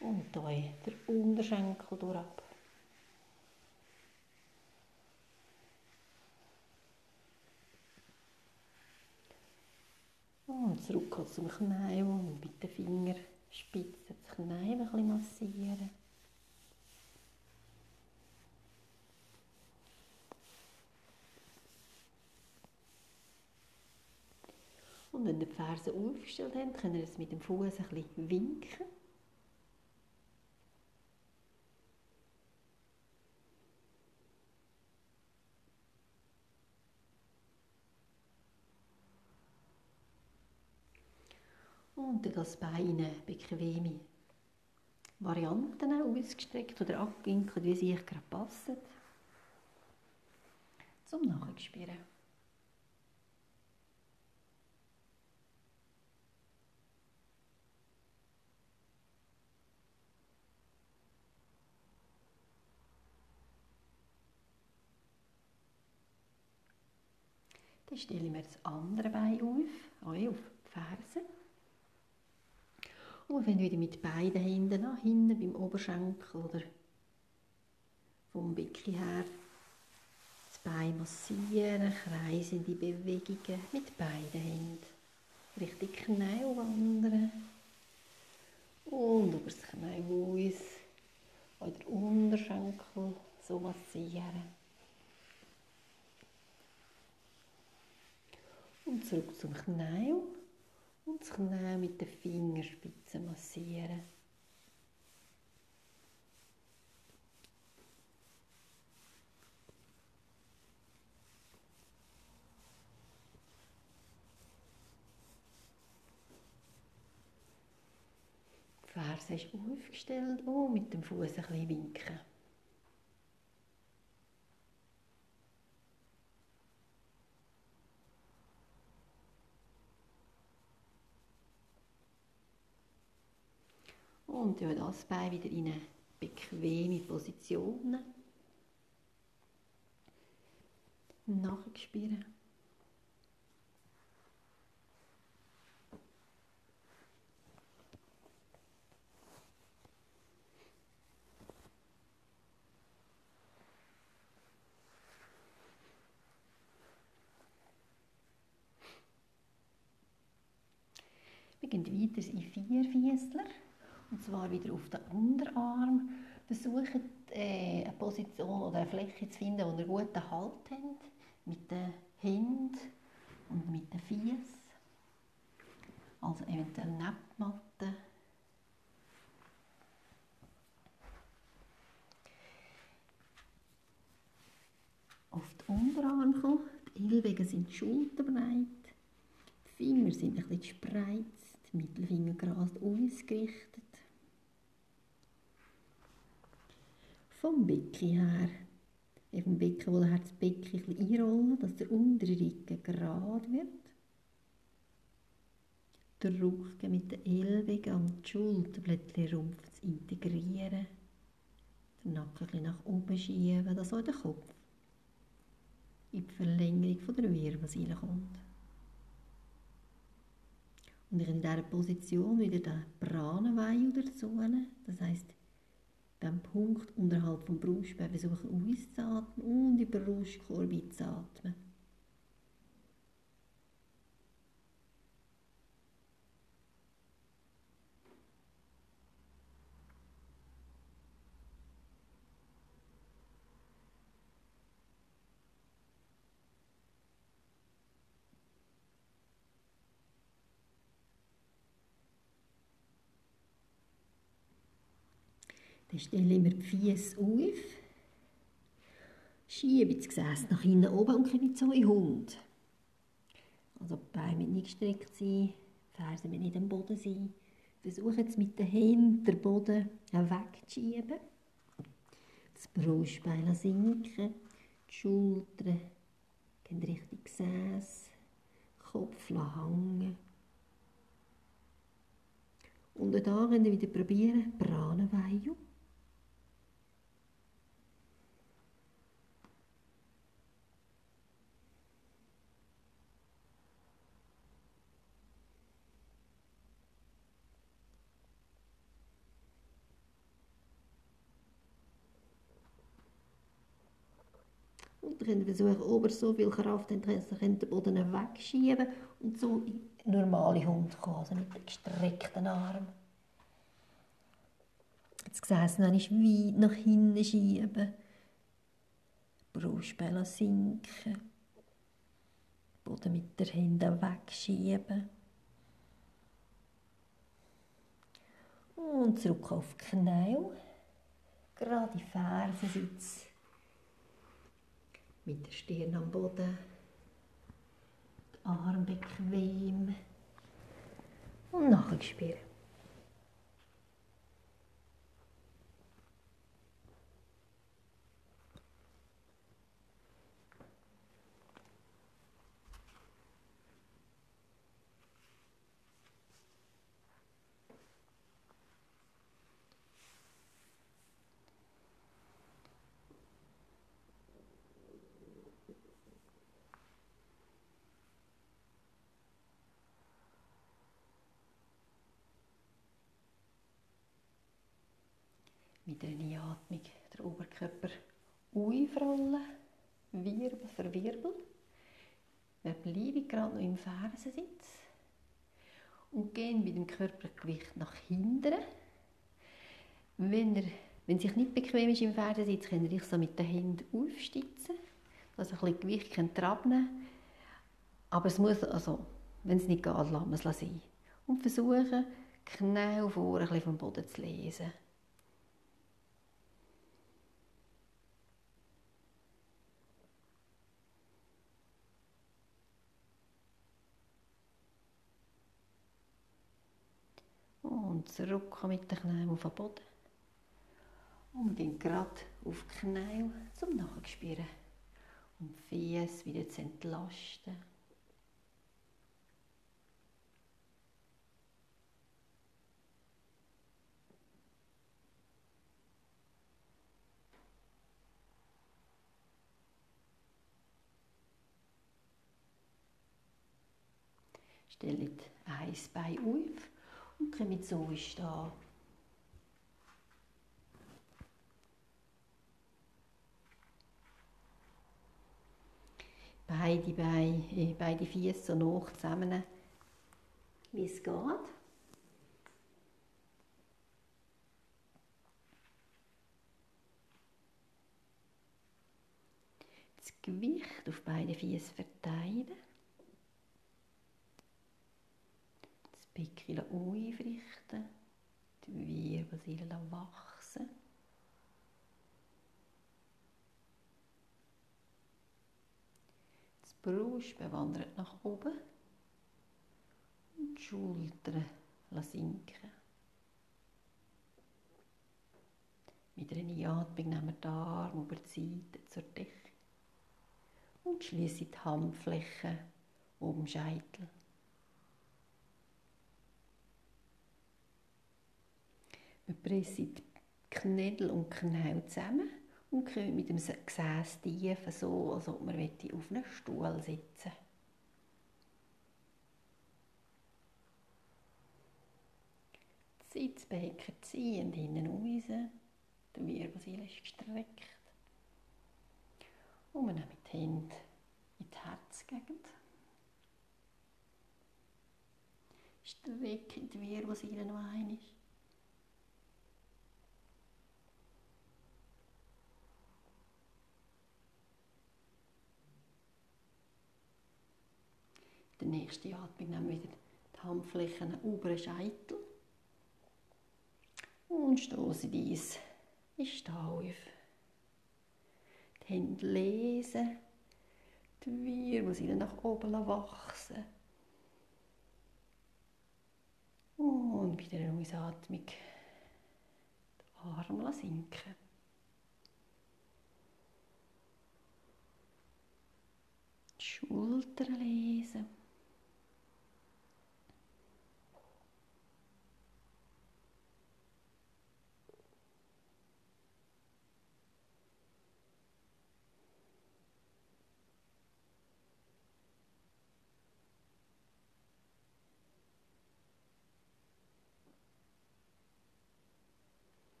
und hier der Unterschenkel durch. Und zurück zum Knie und mit den Fingerspitzen das Knie ein bisschen massieren. Und wenn ihr die Ferse aufgestellt habt, könnt ihr es mit dem Fuß ein bisschen winken. Dann das Bein bequeme Varianten ausgestreckt oder abgewinkelt, wie sie euch gerade passen. Zum Nachspüren. Dann stelle ich mir das andere Bein auf, auf die Ferse. Und wenn wieder mit beiden Händen nach hinten beim Oberschenkel oder vom Becken her das Bein massieren, kreisende Bewegungen mit beiden Händen. Richtig Knie wandern. Und über das Knie aus, oder Unterschenkel so massieren. Und zurück zum Knie und das Knie mit den Fingerspitzen massieren. Die Ferse ist aufgestellt und mit dem Fuß ein bisschen winken. Und ja, das Bein wieder in eine bequeme Position. Nachspüren. Wir gehen weiter in Vierfüßler. Und zwar wieder auf den Unterarm. Versucht äh, eine Position oder eine Fläche zu finden, wo ihr guten Halt habt. Mit den Händen und mit den Füßen. Also eventuell Nebenmatte. Auf den Unterarm kommen. Die Ellbogen sind schulterbreit. Die Finger sind ein bisschen spreizt. Die Mittelfinger gerade ausgerichtet. Vom Becken her. Eben Becken, wo das Becken ein bisschen einrollen, dass der untere Rücken gerade wird. Den Rücken mit den Ellbogen und die Schulterblättchen Rumpf zu integrieren. Den Nacken ein nach oben schieben, dass auch der Kopf in die Verlängerung von der Wirbelsäule kommt. Und in dieser Position wieder den Pranenweih dazu, das heisst dem Punkt unterhalb vom Brustbein versuchen auszuatmen und über den Brustkorb einzuatmen. Dann stelle ich mir die Füße auf, schiebe das Gesäß nach hinten oben und komme zu in Hund. Also die Beine nicht gestreckt sein, Fersen nicht am Boden sein. Versuche jetzt mit den Händen den Boden wegzuschieben. Das Brustbein sinken, die Schultern gehen Richtung Gesäß, Kopf hängen. Und da könnt ihr wieder probieren, Pranavayum. Und dann versuchen, ober so viel Kraft dass ihr den Boden wegschieben und so in normale Hund kommen, also mit gestreckten Arm. Das Gesäß noch nicht weit nach hinten schieben. Brustbein sinken. Boden mit der Hände wegschieben. Und zurück auf die Knie. Gerade die Fersen sitzen mit der Stirn am Boden, die Arme bequem und nachspüren. Mit einer Einatmung der Oberkörper aufrollen, Wirbel für Wirbel. Wir bleiben gerade noch im Fersensitz und gehen mit dem Körpergewicht nach hinten. Wenn, er, wenn sich nicht bequem ist im Fersensitz, könnt ihr euch so mit den Händen aufstützen, dass ihr ein bisschen Gewicht könnt abnehmen Aber es muss, also, wenn es nicht geht, lassen wir es sein. Und versuchen, Knie vor ein bisschen vom Boden zu lesen. Und zurück mit den Knien auf den Boden. Und wir gerade auf die Knie zum Nachspüren. Um die wieder zu entlasten. Stellt ein Bein auf und kommen so stehen. Beide Beine, äh, beide Füße so hoch zusammen, wie es geht. Das Gewicht auf beide Füße verteilen. Becken aufrichten, die Wirbelsäule wachsen. Das Brust bewandert nach oben und die Schultern sinken. Mit einer Einatmung nehmen wir die Arme über die Seite zur Decke und schließen die Handflächen oben Scheitel. Wir pressen die Knödel und Knie zusammen und kommen mit dem Gesäß tief, so als ob man auf einem Stuhl sitzen Sitzbecken ziehen hinten raus, der Wirbelsäule ist gestreckt. Und wir nehmen die Hände in die Herzgegend. Strecken die Wirbelsäule noch einmal. Der nächste Atmung nehmen wir wieder die Handflächen über den Scheitel und stoßen dies in Stau auf. Die Hände lesen, die Wirbelsäule nach oben wachsen. Und bei der Ausatmung die Arme sinken. Die Schultern lesen.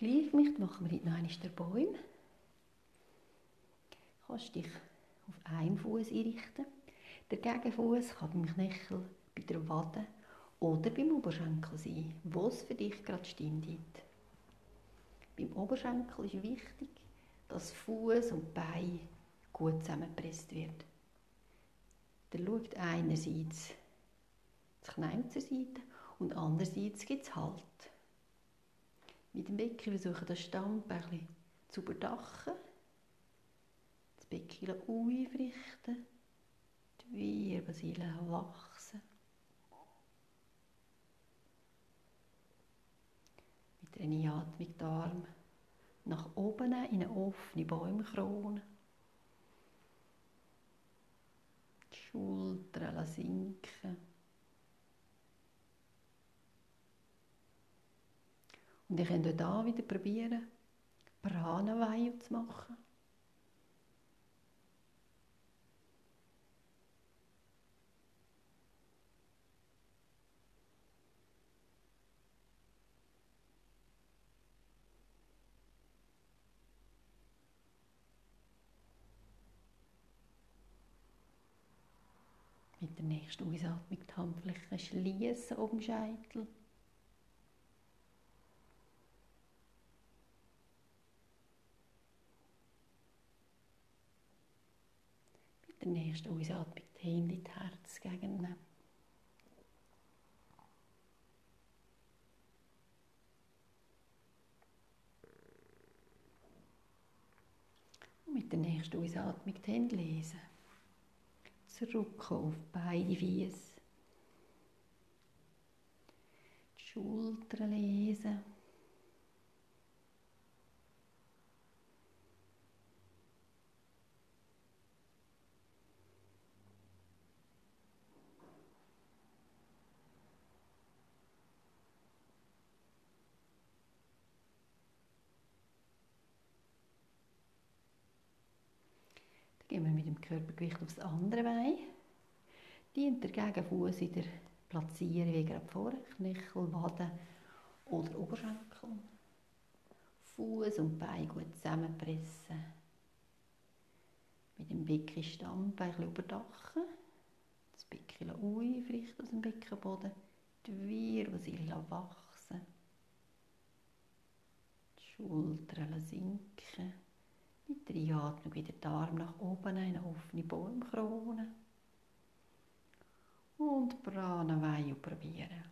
Gleichgewicht machen wir heute noch einmal den Bäume. Du kannst dich auf einen Fuß einrichten. Der Gegenfuß kann beim Knöchel, bei der Wade oder beim Oberschenkel sein, wo es für dich gerade stimmt. Beim Oberschenkel ist wichtig, dass Fuß und Bein gut zusammengepresst wird. Der schaut einerseits das Knie zur Seite und andererseits gibt es Halt. Mit dem Becken versuchen das Stammbein zu überdachen, das Becken einrichten, die Wirbelsäule wachsen. Mit der Einatmung die Arme nach oben in eine offene Bäumkrone. Die Schultern sinken. Und könnt auch hier wieder probieren, Pranavayu zu machen. Mit der nächsten Ausatmung die Handflächen schließen um Scheitel. Der nächsten Ausatmung die Hände in Herz gegennehmen. Und mit der nächsten Ausatmung die Hände lesen zurückkommen auf beide Füße. Die Schultern lesen. Gehen wir mit dem Körpergewicht aufs andere Bein. Dient der Gegenfuß in der Platzierung wie gerade vorher, Knöchel, Waden oder Oberschenkel. Fuß und Bein gut zusammenpressen. Mit dem Becken Stammbein überdachen. Das Becken aufrichten aus dem Beckenboden. Die Wirbelsäule wachsen. Die Schultern sinken. Mit der Einatmung wieder die Arme nach oben, eine offene Baumkrone. Und Pranavayu probieren.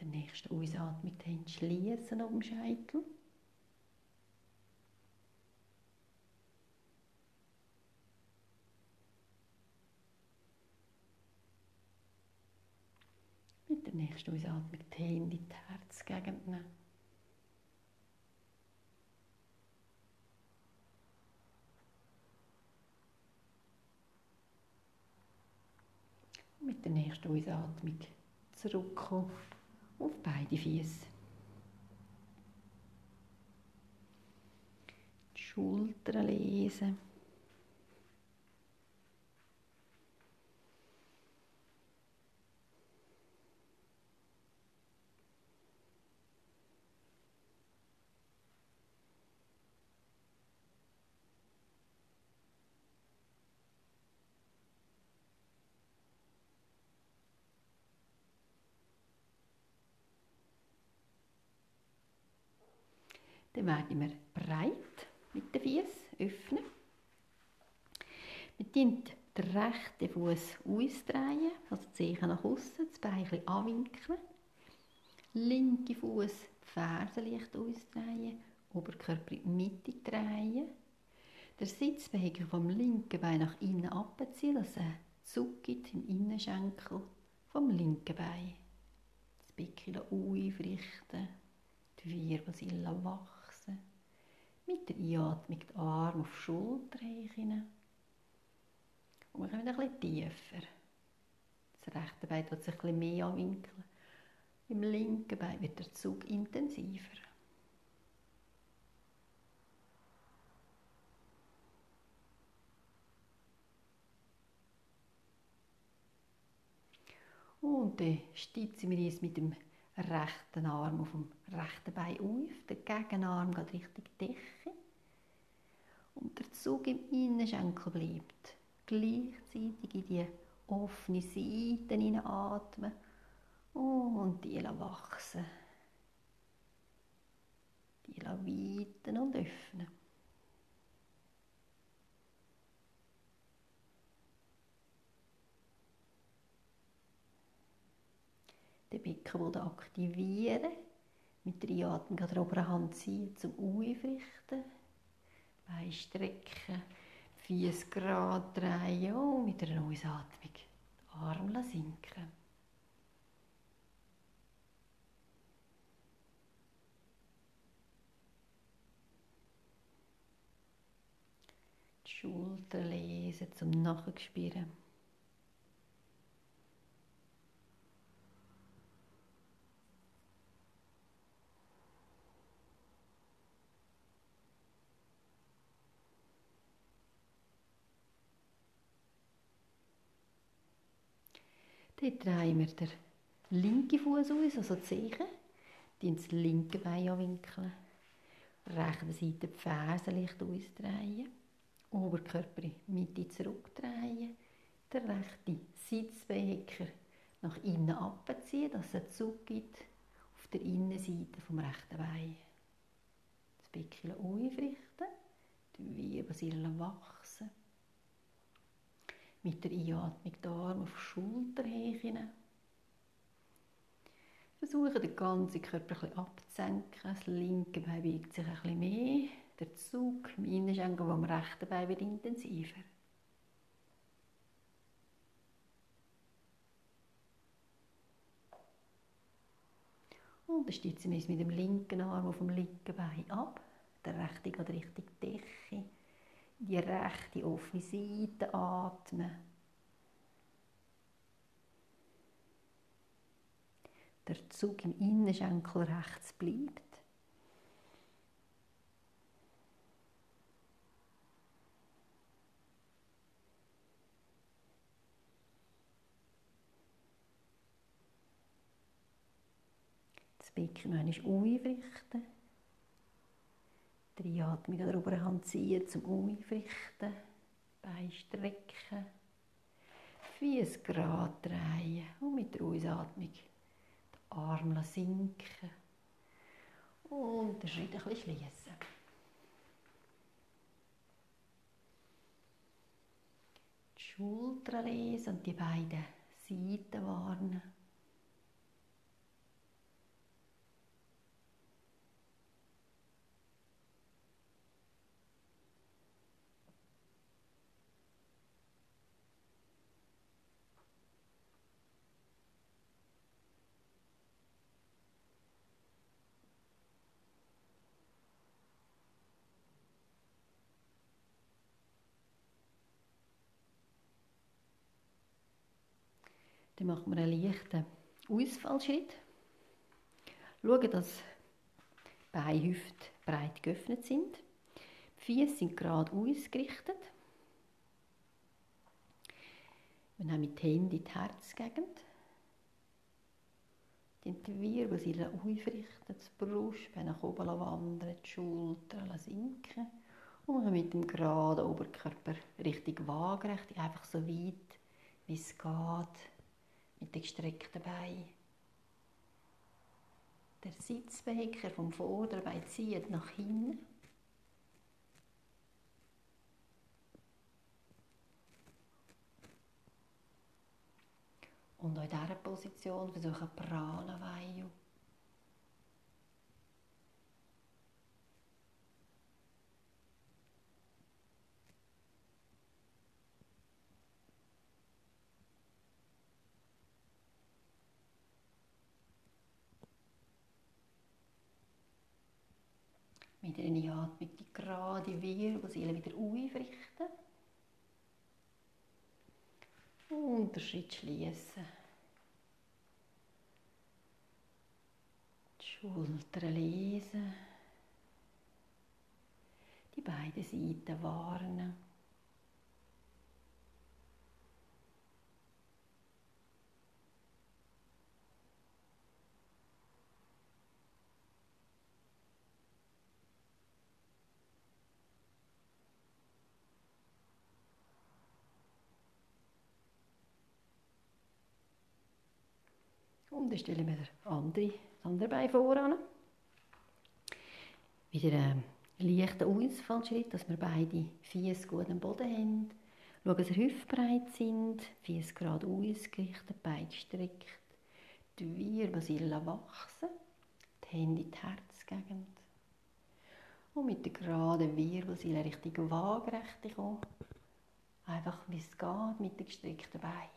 der nächsten Ausatmung Hände schließen dem Scheitel. Mit der nächsten Ausatmung die Hände in die Herzgegend nehmen. Mit der nächsten Ausatmung zurückkommen auf beide Füße. Die Schultern lesen. Dann werden wir breit mit den Füßen öffnen. Wir den rechten Fuß ausdrehen, also die Zehen nach außen, das Bein ein anwinkeln. Linke Fuß die Fersen leicht ausdrehen, Oberkörper in die Mitte drehen. Der Sitzbewegung vom linken Bein nach innen abziehen, dass er Zug gibt im Innenschenkel vom linken Bein. Das Becken aufrichten, die Wirbelsäule wach mit der Einatmung die Arme auf die Schulter hinein. Und wir kommen ein bisschen tiefer. Das rechte Bein wird sich ein bisschen mehr anwinkeln. Im linken Bein wird der Zug intensiver. Und dann stützen wir uns mit dem rechten Arm auf dem rechten Bein auf, der Gegenarm geht Richtung Decke und der Zug im Innenschenkel bleibt. Gleichzeitig in die offene Seite hineinatmen und die wachsen. Die weiten und öffnen. Den Beckenboden aktivieren. Mit an der oberen Hand ziehen zum Aufrichten. Beine strecken, Füße gerade drehen und mit einer Ausatmung die Arme sinken. Die Schultern lesen zum Nachspüren. Dann drehen wir den linken Fuß aus, also die Zeche. das linke Bein anwinkeln. Rechte Seite die Fersen leicht ausdrehen. Oberkörper in die Mitte zurückdrehen. Der rechte Sitzbehecker nach innen abziehen, dass es einen Zug gibt auf der Innenseite vom rechten Bein. Das Becken aufrichten, die Wirbelsäule wachsen. Mit der Einatmung die Arme auf die Schulterhöhe. Versuchen, den ganzen Körper ein abzusenken. Das linke Bein bewegt sich ein bisschen mehr. Der Zug im Innenschenkel am rechten Bein wird intensiver. Und dann stützen wir uns mit dem linken Arm auf dem linken Bein ab. Der rechte geht Richtung Decke die rechte offene Seite atmen. Der Zug im Innenschenkel rechts bleibt. Das Becken einmal aufrichten. Die Atmung an der oberen Hand ziehen zum Aufrichten. Beine strecken. Füße gerade drehen. Und mit der Ausatmung die Arme sinken. Und den Schritt ein bisschen schließen. Die Schultern lesen und die beiden Seiten warnen. Dann machen wir einen leichten Ausfallschritt. Schauen, dass die Beinhüfte breit geöffnet sind. Die Füße sind gerade ausgerichtet. Wir nehmen die Hände in die Herzgegend. Die Wirbelsäule aufrichten, das Brustbein nach oben wandern, die Schultern sinken. Und wir mit dem geraden Oberkörper richtig waagerecht, einfach so weit, wie es geht, mit den gestreckten Beinen. Der Sitzbecker vom Vorderbein zieht nach hinten. Und auch in dieser Position versuchen Pranavayu Mit einer Atmung die gerade Wirbelsäule wieder aufrichten. Und den Schritt schließen. Die Schultern lesen. Die beiden Seiten warnen. Und dann stellen wir andere, das andere Bein voran. wieder einen leichten Ausfallschritt, dass wir beide Füße gut am Boden haben. Schauen, dass sie hüftbreit sind, Füße gerade ausgerichtet, Beine gestreckt. Die Wirbelsäule wachsen, die Hände in die Herzgegend. Und mit der geraden Wirbelsäule Richtung Waagerechte kommen. Einfach wie es geht mit den gestreckten Beinen.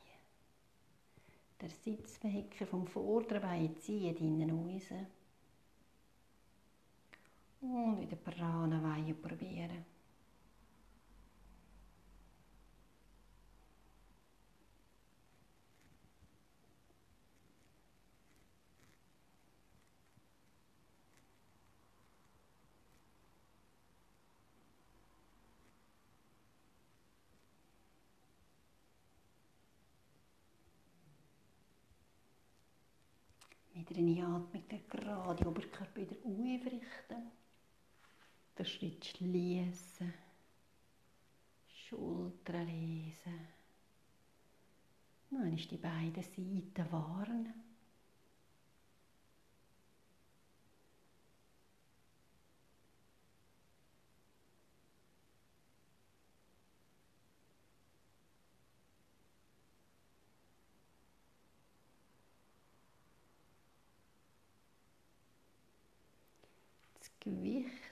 Der Sitzbehecker vom vorderen Bein zieht innen raus. Und wieder Prana probieren. Mit einer Einatmung den gerade Oberkörper wieder aufrichten. Den Schritt schließen. Schultern lesen. Dann ist die beiden Seiten warnen.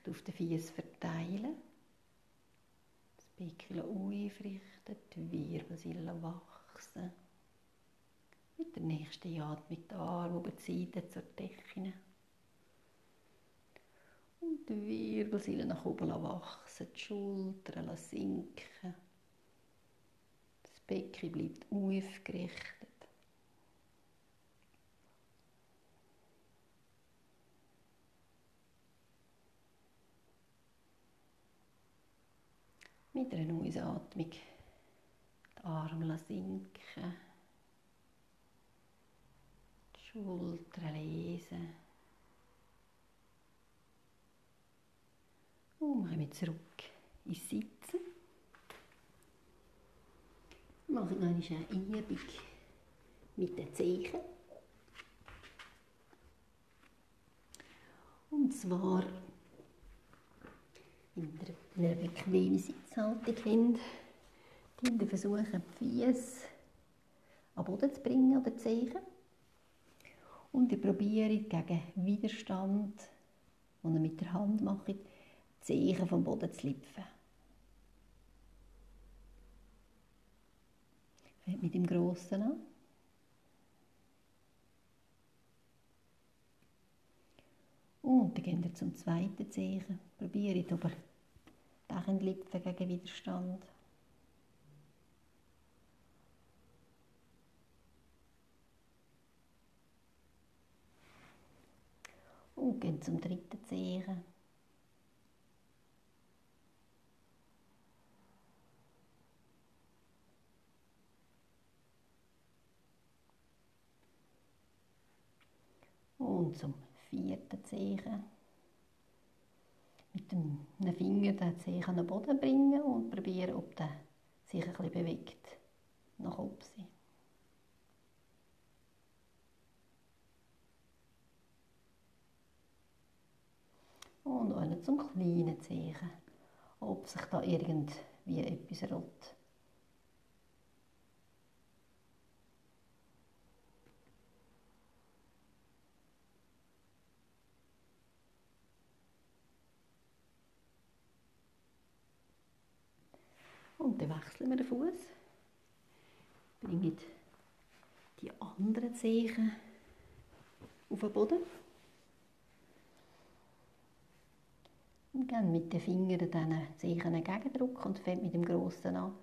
Gewicht auf den Fies verteilen. Das Becken aufrichten, die Wirbelsäule wachsen. Mit der nächsten Atmung die Arme über die Seite zur Decke. Und die Wirbelsäule nach oben wachsen, die Schultern sinken. Das Becken bleibt aufgerichtet. Mit einer Ausatmung die Arme sinken, die Schultern lesen. Und wir kommen zurück ins Sitzen. Wir machen noch eine Übung mit den Zeichen. Und zwar in einer bequemen Sitzhaltung haben, die versuchen, die Füße an Boden zu bringen oder zu zeigen. Und ihr probiert gegen Widerstand, den ihr mit der Hand macht, die Zeichen vom Boden zu lüpfen. Fängt mit dem Grossen an. Und dann gehen wir zum zweiten Zeichen. Probiert aber Darin liegt gegen Widerstand. Und gehen zum dritten Zeichen. Und zum vierten Zeichen mit dem Finger den Zeh an den Boden bringen und probieren, ob der sich bisschen bewegt nach oben. Und einen zum kleinen Zeichen, ob sich da irgendwie etwas rot. Dann wechseln wir den Fuß. Bringen die anderen Zehen auf den Boden. Und gehen mit den Fingern diesen Zehen einen Gegendruck und fängt mit dem Grossen an,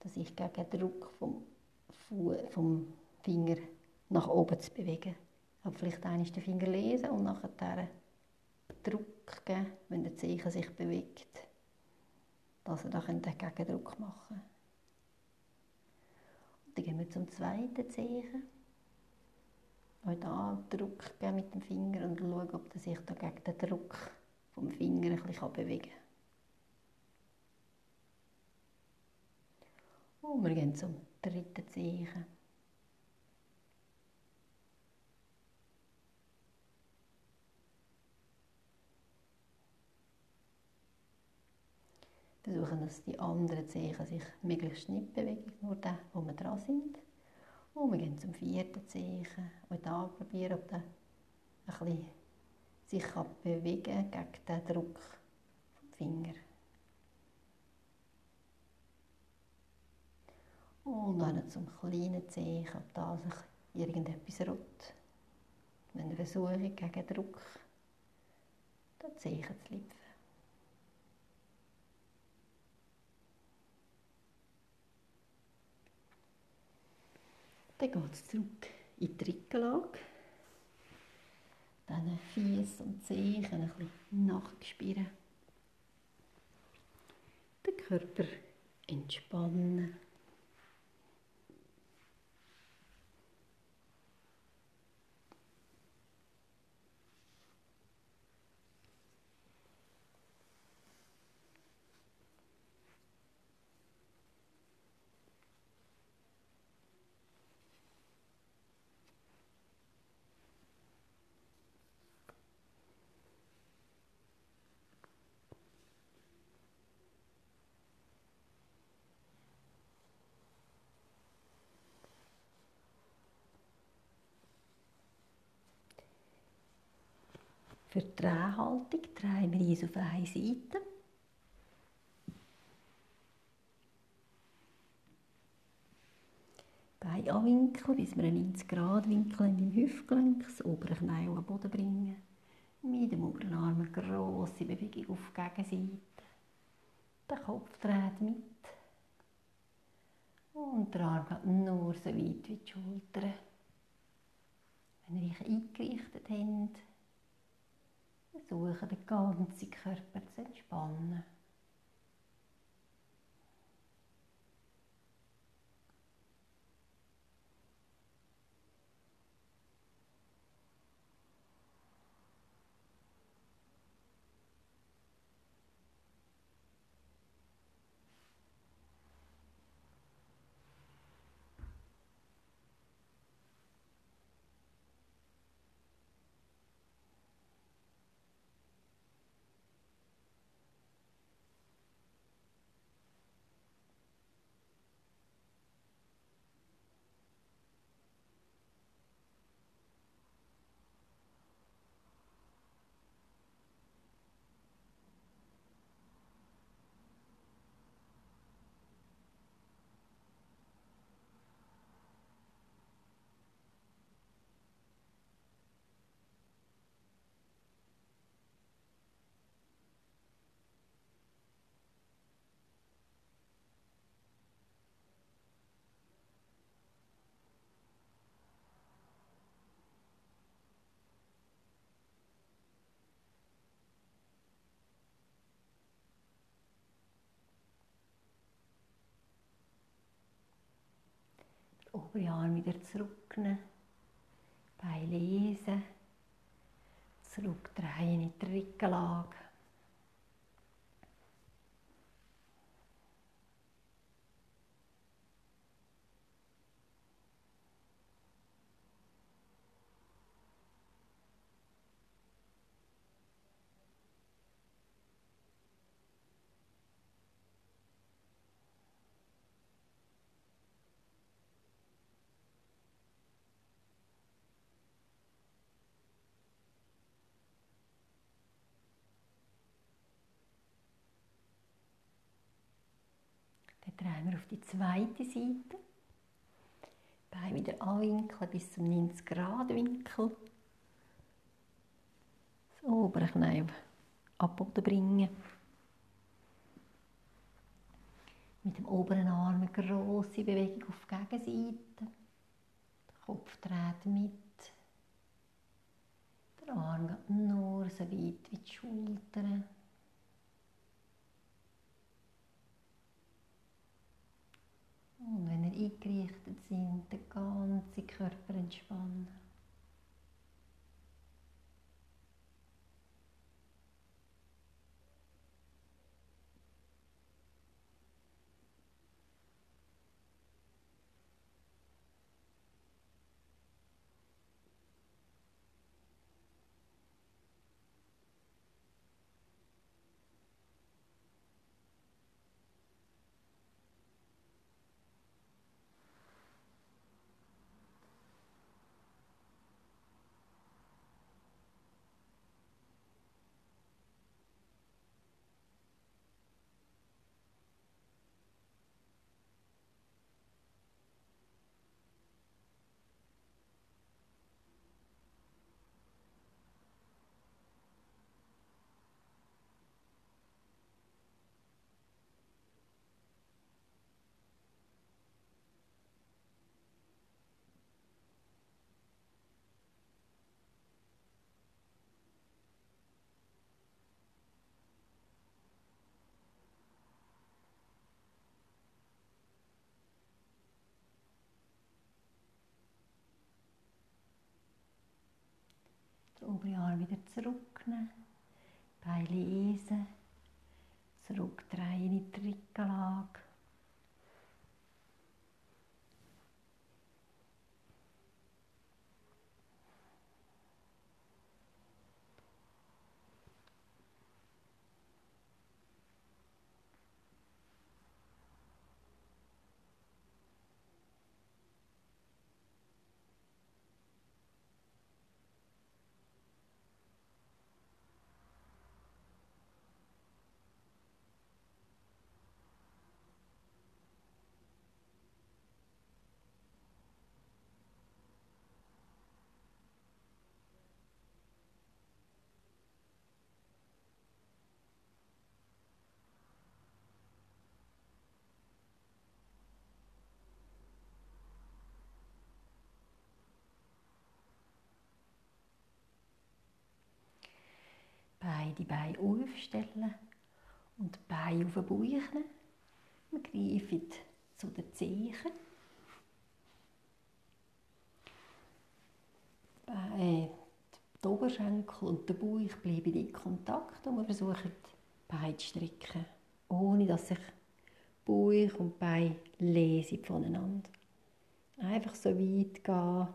dass ich gegen den Druck vom, vom Finger nach oben zu bewegen. Aber vielleicht einmal den Finger lesen und nachher Druck geben, wenn der Zeichen sich bewegt dass er da einen Gegendruck machen kann. dann gehen wir zum zweiten Zeichen. Auch da Druck geben mit dem Finger und schauen, ob er sich da gegen den Druck vom Finger ein bisschen bewegen kann. Und wir gehen zum dritten Zeichen. Versuchen, dass die anderen Zehen sich möglichst nicht bewegen, nur der, wo wir dran sind. Und wir gehen zum vierten Zeichen und da probieren, ob der ein bisschen sich bewegen kann gegen den Druck vom Finger. Und dann zum kleinen Zeichen, ob da sich irgendetwas rot. Wenn wir versuchen, gegen Druck das Zeichen zu lüpfen. Dann geht es zurück in die Rückenlage. Dann Fies und Zehen ein bisschen nachspüren. Den Körper entspannen. Für die Drehhaltung drehen wir uns auf eine Seite. Bein anwinkeln, bis wir einen 90 Grad Winkel in dem Hüftgelenk, das obere Knie auf den Boden bringen. Mit dem oberen Arm eine grosse Bewegung auf die Gegenseite. Der Kopf dreht mit. Und der Arm geht nur so weit wie die Schultern. Wenn ihr euch eingerichtet habt, versuchen, den ganzen Körper zu entspannen. Arm wieder zurücknehmen, Bein lesen, zurückdrehen in die Rückenlage. Drehen wir auf die zweite Seite. Bein wieder anwinkeln bis zum 90 Grad Winkel. Das obere Knie ab Boden bringen. Mit dem oberen Arm eine grosse Bewegung auf die Gegenseite. Der Kopf dreht mit. Der Arm geht nur so weit wie die Schultern. Und wenn ihr eingerichtet sind, den ganzen Körper entspannen. Oberarm wieder zurücknehmen. Beine lesen. Zurückdrehen in die Rückenlage. Beide Beine aufstellen und die Beine auf den Bauch. Wir greifen zu den Zehen. Die Oberschenkel und der Bauch bleiben in Kontakt und wir versuchen, die Beine zu strecken, ohne dass sich Bauch und Bein lesen voneinander. Einfach so weit gehen,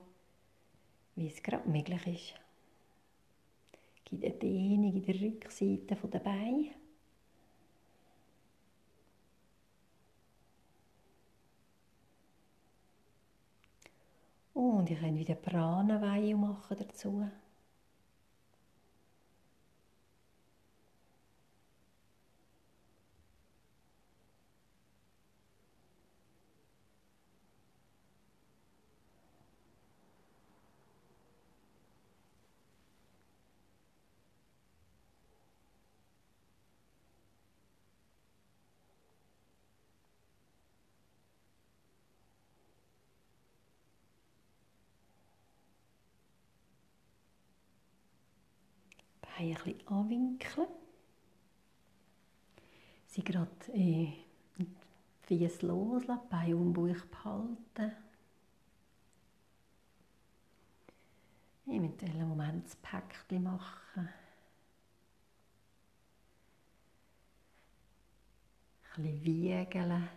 wie es gerade möglich ist gibt eine Dehnung in der Rückseite der Beine. Und ihr könnt wieder Pranaweihe machen dazu. Ein bisschen anwinkeln. Sie gerade äh, Füße loslassen, die Beine um Bauch behalten. Eventuell einen Moment das Päckchen machen. Ein bisschen wiegeln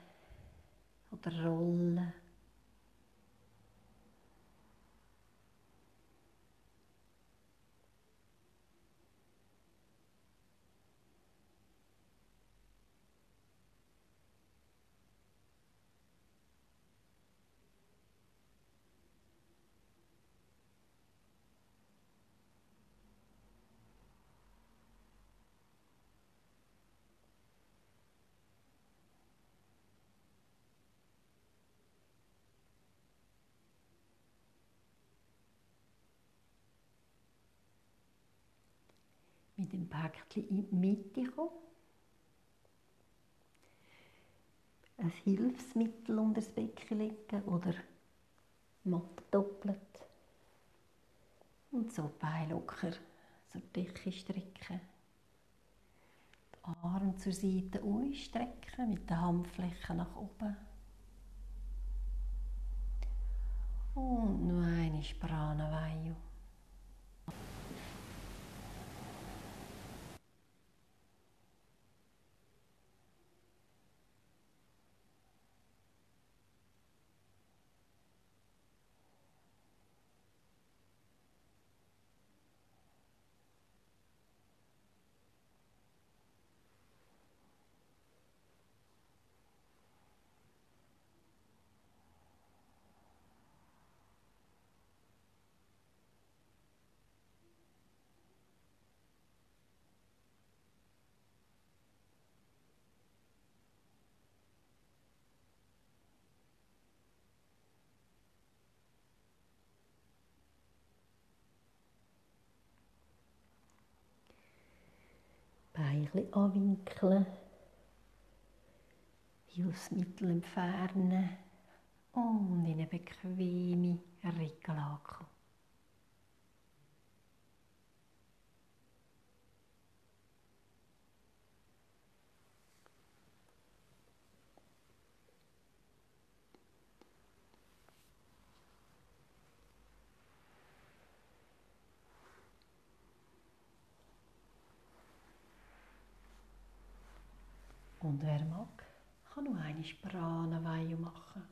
oder rollen. Dem Päckchen in die Mitte kommen. Ein Hilfsmittel unter das Becken legen oder Matte doppelt. Und so die Beine locker zur Decke strecken. Die Arme zur Seite ausstrecken mit den Handflächen nach oben. Und noch eine Pranavayu. Ein anwinkeln, Hilfsmittel entfernen und in eine bequeme Rückenlage kommen. Und wer mag, kann noch eine Pranaweihe machen.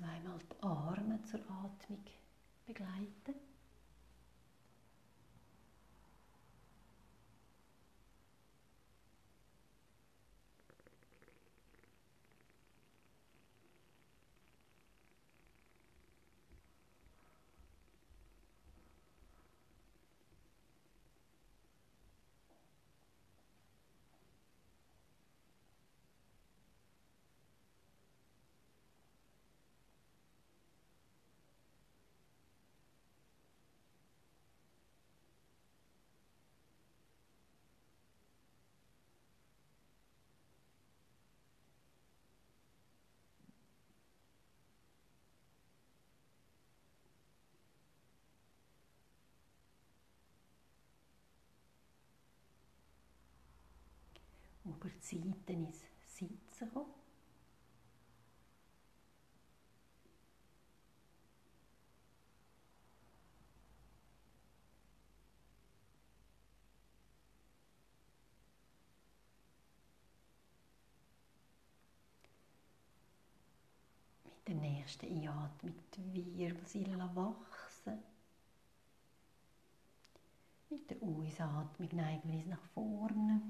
Zweimal die Arme zur Atmung begleiten. über die Seite ins Sitzen kommen. Mit der nächsten Einatmung die Wirbelsäule wachsen. Mit der Ausatmung neigen wir uns nach vorne.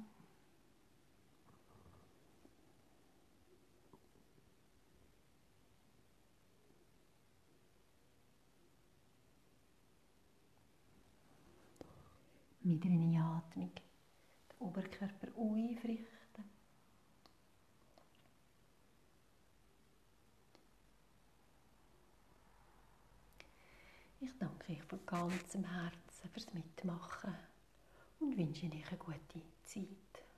Mit einer Atmung den Oberkörper aufrichten. Ich danke euch von ganzem Herzen fürs Mitmachen und wünsche euch eine gute Zeit.